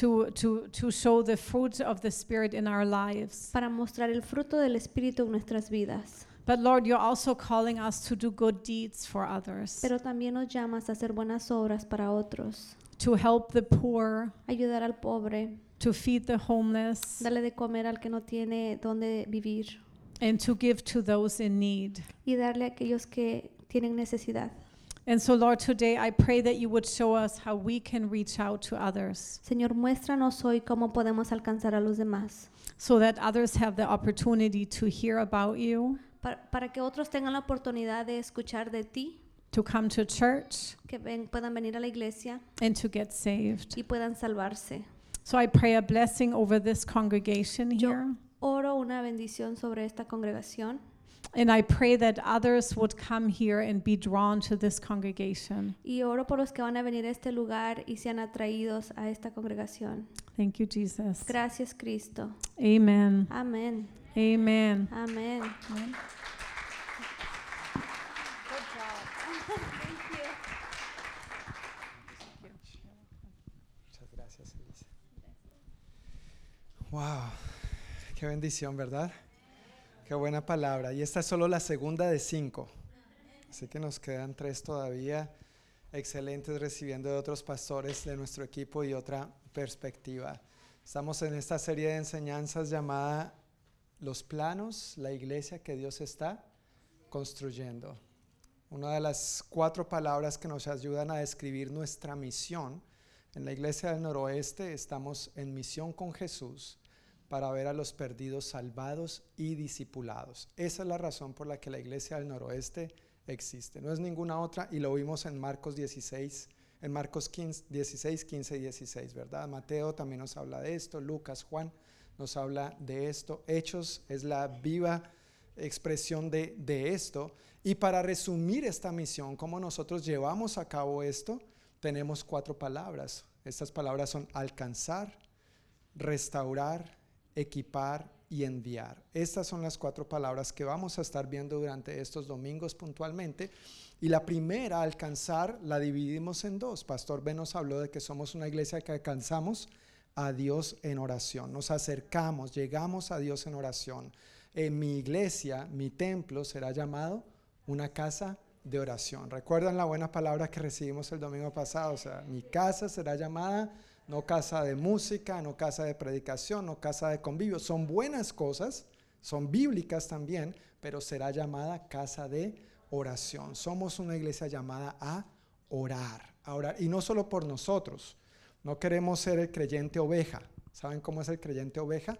To, to, to show the fruit of the Spirit in our lives. para mostrar el fruto del Espíritu en nuestras vidas. But Lord, you're also calling us to do good deeds for others, Pero también nos llamas a hacer buenas obras para otros, to help the poor, ayudar al pobre, to feed the homeless, darle de comer al que no tiene dónde vivir and to give to those in need. y darle a aquellos que tienen necesidad. And so, Lord, today I pray that you would show us how we can reach out to others Señor, muéstranos hoy cómo podemos alcanzar a los demás, so that others have the opportunity to hear about you, para, para que otros tengan la oportunidad de escuchar de ti, to come to church, que ven- puedan venir a la iglesia and to get saved. y puedan salvarse. So I pray a blessing over this congregation Yo- here. Oro una bendición sobre esta congregación And I pray that others would come here and be drawn to this congregation. y oro por los que van a venir a este lugar y sean atraídos a esta congregación. Thank you, Jesus. Gracias, Cristo. Amen. Amén. Amen. Amén. Muchas gracias, Elisa. Wow, qué bendición, ¿verdad? Qué buena palabra. Y esta es solo la segunda de cinco. Así que nos quedan tres todavía excelentes recibiendo de otros pastores de nuestro equipo y otra perspectiva. Estamos en esta serie de enseñanzas llamada Los planos, la iglesia que Dios está construyendo. Una de las cuatro palabras que nos ayudan a describir nuestra misión en la iglesia del noroeste estamos en misión con Jesús para ver a los perdidos salvados y discipulados. Esa es la razón por la que la iglesia del noroeste existe. No es ninguna otra y lo vimos en Marcos 16, en Marcos 15, 16, 15 y 16, ¿verdad? Mateo también nos habla de esto, Lucas, Juan nos habla de esto. Hechos es la viva expresión de, de esto. Y para resumir esta misión, cómo nosotros llevamos a cabo esto, tenemos cuatro palabras. Estas palabras son alcanzar, restaurar, equipar y enviar. Estas son las cuatro palabras que vamos a estar viendo durante estos domingos puntualmente. Y la primera, alcanzar, la dividimos en dos. Pastor Ben nos habló de que somos una iglesia que alcanzamos a Dios en oración. Nos acercamos, llegamos a Dios en oración. En mi iglesia, mi templo será llamado una casa de oración. ¿Recuerdan la buena palabra que recibimos el domingo pasado? O sea, mi casa será llamada no casa de música, no casa de predicación, no casa de convivio. Son buenas cosas, son bíblicas también, pero será llamada casa de oración. Somos una iglesia llamada a orar, a orar. Y no solo por nosotros. No queremos ser el creyente oveja. ¿Saben cómo es el creyente oveja?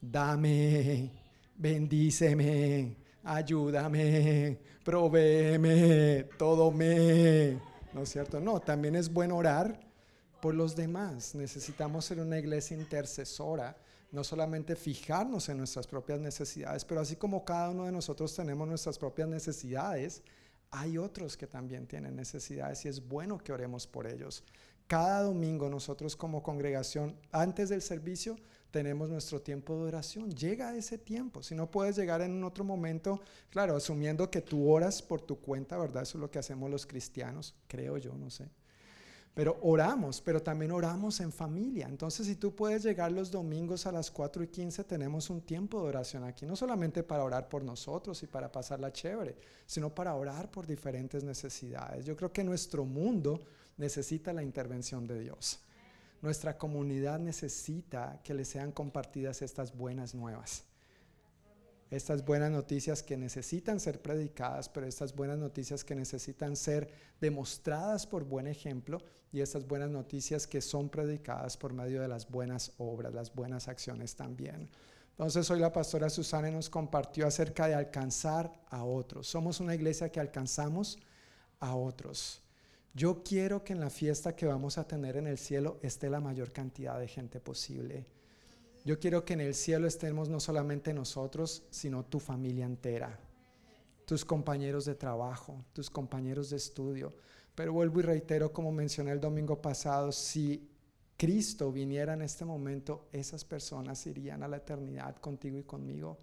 Dame, bendíceme, ayúdame, provéeme, todo me. ¿No es cierto? No, también es bueno orar por los demás. Necesitamos ser una iglesia intercesora, no solamente fijarnos en nuestras propias necesidades, pero así como cada uno de nosotros tenemos nuestras propias necesidades, hay otros que también tienen necesidades y es bueno que oremos por ellos. Cada domingo nosotros como congregación, antes del servicio, tenemos nuestro tiempo de oración. Llega ese tiempo. Si no puedes llegar en otro momento, claro, asumiendo que tú oras por tu cuenta, ¿verdad? Eso es lo que hacemos los cristianos, creo yo, no sé. Pero oramos, pero también oramos en familia. Entonces, si tú puedes llegar los domingos a las 4 y 15, tenemos un tiempo de oración aquí, no solamente para orar por nosotros y para pasarla chévere, sino para orar por diferentes necesidades. Yo creo que nuestro mundo necesita la intervención de Dios. Nuestra comunidad necesita que le sean compartidas estas buenas nuevas estas buenas noticias que necesitan ser predicadas, pero estas buenas noticias que necesitan ser demostradas por buen ejemplo y estas buenas noticias que son predicadas por medio de las buenas obras, las buenas acciones también. Entonces hoy la pastora Susana nos compartió acerca de alcanzar a otros. Somos una iglesia que alcanzamos a otros. Yo quiero que en la fiesta que vamos a tener en el cielo esté la mayor cantidad de gente posible. Yo quiero que en el cielo estemos no solamente nosotros, sino tu familia entera, tus compañeros de trabajo, tus compañeros de estudio. Pero vuelvo y reitero, como mencioné el domingo pasado, si Cristo viniera en este momento, esas personas irían a la eternidad contigo y conmigo.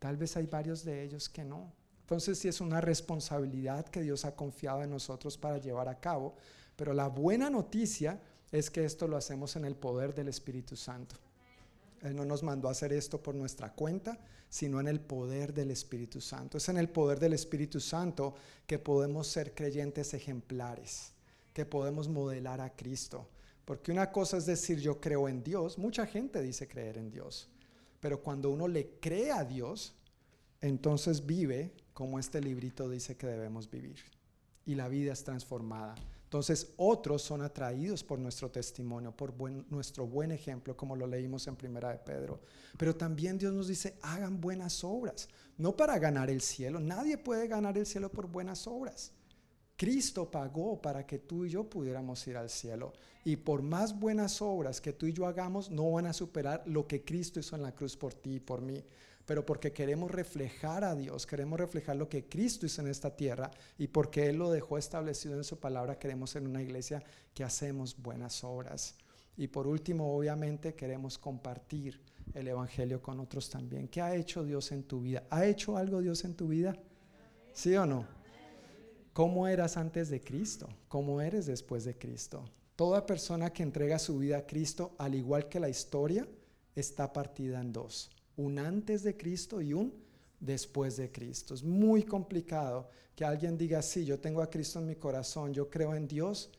Tal vez hay varios de ellos que no. Entonces sí es una responsabilidad que Dios ha confiado en nosotros para llevar a cabo. Pero la buena noticia es que esto lo hacemos en el poder del Espíritu Santo. Él no nos mandó a hacer esto por nuestra cuenta, sino en el poder del Espíritu Santo. Es en el poder del Espíritu Santo que podemos ser creyentes ejemplares, que podemos modelar a Cristo. Porque una cosa es decir yo creo en Dios, mucha gente dice creer en Dios, pero cuando uno le cree a Dios, entonces vive como este librito dice que debemos vivir. Y la vida es transformada. Entonces otros son atraídos por nuestro testimonio, por nuestro buen ejemplo, como lo leímos en Primera de Pedro. Pero también Dios nos dice, hagan buenas obras, no para ganar el cielo. Nadie puede ganar el cielo por buenas obras. Cristo pagó para que tú y yo pudiéramos ir al cielo. Y por más buenas obras que tú y yo hagamos, no van a superar lo que Cristo hizo en la cruz por ti y por mí pero porque queremos reflejar a Dios, queremos reflejar lo que Cristo hizo en esta tierra y porque Él lo dejó establecido en su palabra, queremos ser una iglesia que hacemos buenas obras. Y por último, obviamente, queremos compartir el Evangelio con otros también. ¿Qué ha hecho Dios en tu vida? ¿Ha hecho algo Dios en tu vida? ¿Sí o no? ¿Cómo eras antes de Cristo? ¿Cómo eres después de Cristo? Toda persona que entrega su vida a Cristo, al igual que la historia, está partida en dos un antes de Cristo y un después de Cristo. Es muy complicado que alguien diga, sí, yo tengo a Cristo en mi corazón, yo creo en Dios,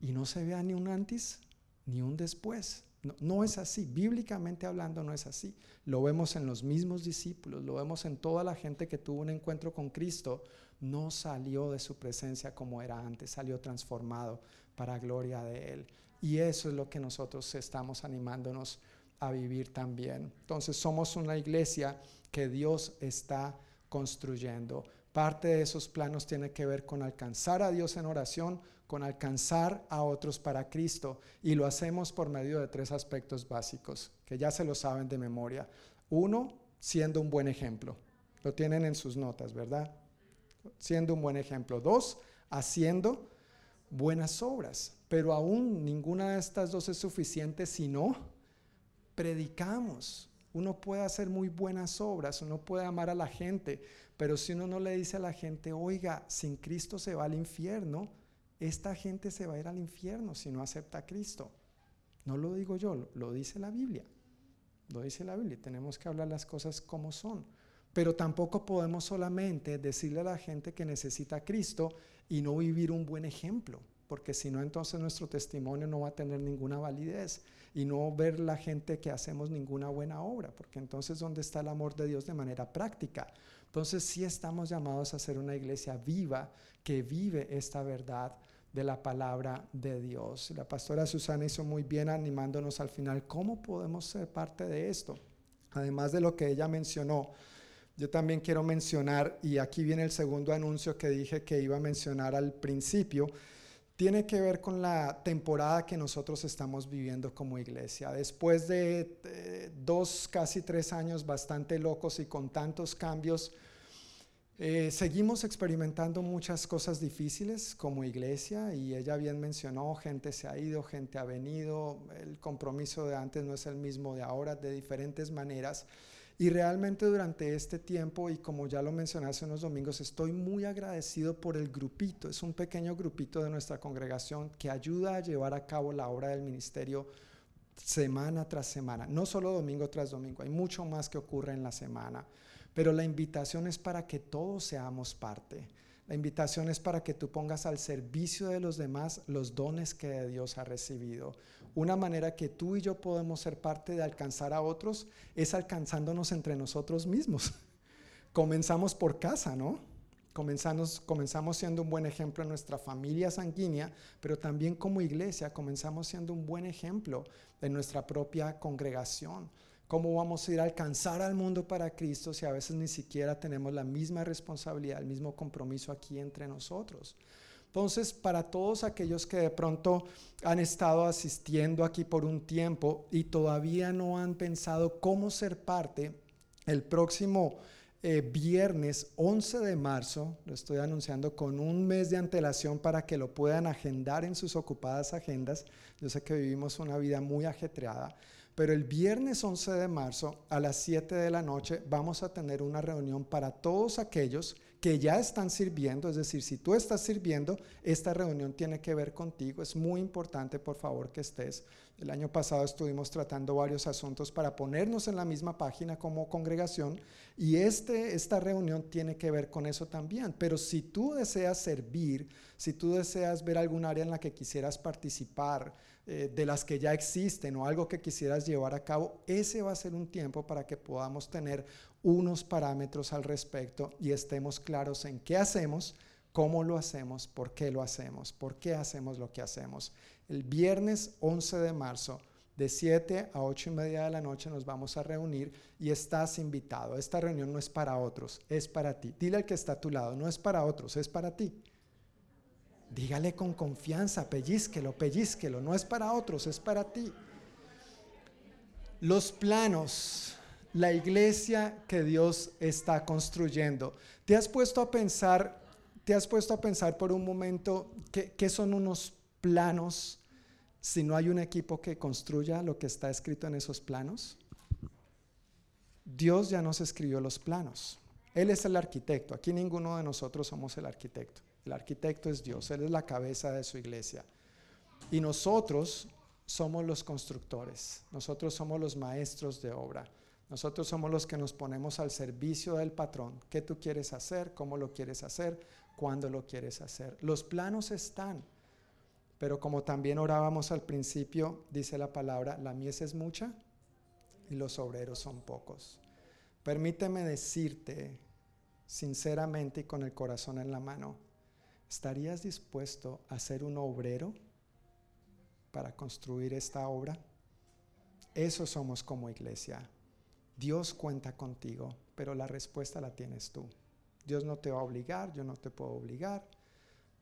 y no se vea ni un antes ni un después. No, no, es así, bíblicamente hablando no es así. Lo vemos en los mismos discípulos, lo vemos en toda la gente que tuvo un encuentro con Cristo, no salió de su presencia como era antes, salió transformado para gloria de Él. Y eso es lo que nosotros estamos animándonos a vivir también. Entonces somos una iglesia que Dios está construyendo. Parte de esos planos tiene que ver con alcanzar a Dios en oración, con alcanzar a otros para Cristo. Y lo hacemos por medio de tres aspectos básicos, que ya se lo saben de memoria. Uno, siendo un buen ejemplo. Lo tienen en sus notas, ¿verdad? Siendo un buen ejemplo. Dos, haciendo buenas obras. Pero aún ninguna de estas dos es suficiente si no predicamos. Uno puede hacer muy buenas obras, uno puede amar a la gente, pero si uno no le dice a la gente, oiga, sin Cristo se va al infierno, esta gente se va a ir al infierno si no acepta a Cristo. No lo digo yo, lo dice la Biblia. Lo dice la Biblia. Tenemos que hablar las cosas como son. Pero tampoco podemos solamente decirle a la gente que necesita a Cristo y no vivir un buen ejemplo, porque si no, entonces nuestro testimonio no va a tener ninguna validez y no ver la gente que hacemos ninguna buena obra, porque entonces ¿dónde está el amor de Dios de manera práctica? Entonces sí estamos llamados a ser una iglesia viva que vive esta verdad de la palabra de Dios. La pastora Susana hizo muy bien animándonos al final, ¿cómo podemos ser parte de esto? Además de lo que ella mencionó, yo también quiero mencionar, y aquí viene el segundo anuncio que dije que iba a mencionar al principio, tiene que ver con la temporada que nosotros estamos viviendo como iglesia. Después de eh, dos, casi tres años bastante locos y con tantos cambios, eh, seguimos experimentando muchas cosas difíciles como iglesia y ella bien mencionó, gente se ha ido, gente ha venido, el compromiso de antes no es el mismo de ahora, de diferentes maneras. Y realmente durante este tiempo, y como ya lo mencioné hace unos domingos, estoy muy agradecido por el grupito. Es un pequeño grupito de nuestra congregación que ayuda a llevar a cabo la obra del ministerio semana tras semana. No solo domingo tras domingo, hay mucho más que ocurre en la semana. Pero la invitación es para que todos seamos parte. La invitación es para que tú pongas al servicio de los demás los dones que Dios ha recibido. Una manera que tú y yo podemos ser parte de alcanzar a otros es alcanzándonos entre nosotros mismos. Comenzamos por casa, ¿no? Comenzamos, comenzamos siendo un buen ejemplo en nuestra familia sanguínea, pero también como iglesia comenzamos siendo un buen ejemplo en nuestra propia congregación. ¿Cómo vamos a ir a alcanzar al mundo para Cristo si a veces ni siquiera tenemos la misma responsabilidad, el mismo compromiso aquí entre nosotros? Entonces, para todos aquellos que de pronto han estado asistiendo aquí por un tiempo y todavía no han pensado cómo ser parte, el próximo eh, viernes 11 de marzo, lo estoy anunciando con un mes de antelación para que lo puedan agendar en sus ocupadas agendas. Yo sé que vivimos una vida muy ajetreada, pero el viernes 11 de marzo a las 7 de la noche vamos a tener una reunión para todos aquellos que ya están sirviendo, es decir, si tú estás sirviendo, esta reunión tiene que ver contigo. Es muy importante, por favor, que estés. El año pasado estuvimos tratando varios asuntos para ponernos en la misma página como congregación y este, esta reunión tiene que ver con eso también. Pero si tú deseas servir, si tú deseas ver algún área en la que quisieras participar, eh, de las que ya existen o algo que quisieras llevar a cabo, ese va a ser un tiempo para que podamos tener unos parámetros al respecto y estemos claros en qué hacemos, cómo lo hacemos, por qué lo hacemos, por qué hacemos lo que hacemos. El viernes 11 de marzo, de 7 a 8 y media de la noche nos vamos a reunir y estás invitado. Esta reunión no es para otros, es para ti. Dile al que está a tu lado, no es para otros, es para ti. Dígale con confianza, pellizquelo, pellizquelo. No es para otros, es para ti. Los planos, la iglesia que Dios está construyendo. ¿Te has puesto a pensar, te has puesto a pensar por un momento qué, son unos planos si no hay un equipo que construya lo que está escrito en esos planos? Dios ya nos escribió los planos. Él es el arquitecto. Aquí ninguno de nosotros somos el arquitecto. El arquitecto es Dios, Él es la cabeza de su iglesia. Y nosotros somos los constructores, nosotros somos los maestros de obra, nosotros somos los que nos ponemos al servicio del patrón. ¿Qué tú quieres hacer? ¿Cómo lo quieres hacer? ¿Cuándo lo quieres hacer? Los planos están, pero como también orábamos al principio, dice la palabra, la mies es mucha y los obreros son pocos. Permíteme decirte sinceramente y con el corazón en la mano, ¿Estarías dispuesto a ser un obrero para construir esta obra? Eso somos como iglesia. Dios cuenta contigo, pero la respuesta la tienes tú. Dios no te va a obligar, yo no te puedo obligar,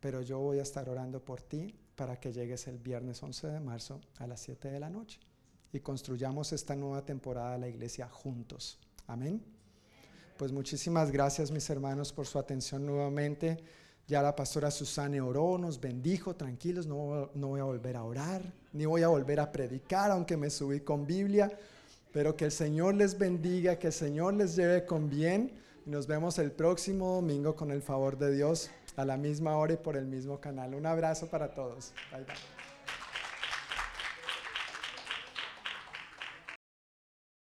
pero yo voy a estar orando por ti para que llegues el viernes 11 de marzo a las 7 de la noche y construyamos esta nueva temporada de la iglesia juntos. Amén. Pues muchísimas gracias mis hermanos por su atención nuevamente. Ya la pastora Susana oró, nos bendijo, tranquilos, no, no voy a volver a orar, ni voy a volver a predicar, aunque me subí con Biblia, pero que el Señor les bendiga, que el Señor les lleve con bien. Y nos vemos el próximo domingo con el favor de Dios a la misma hora y por el mismo canal. Un abrazo para todos. Bye bye.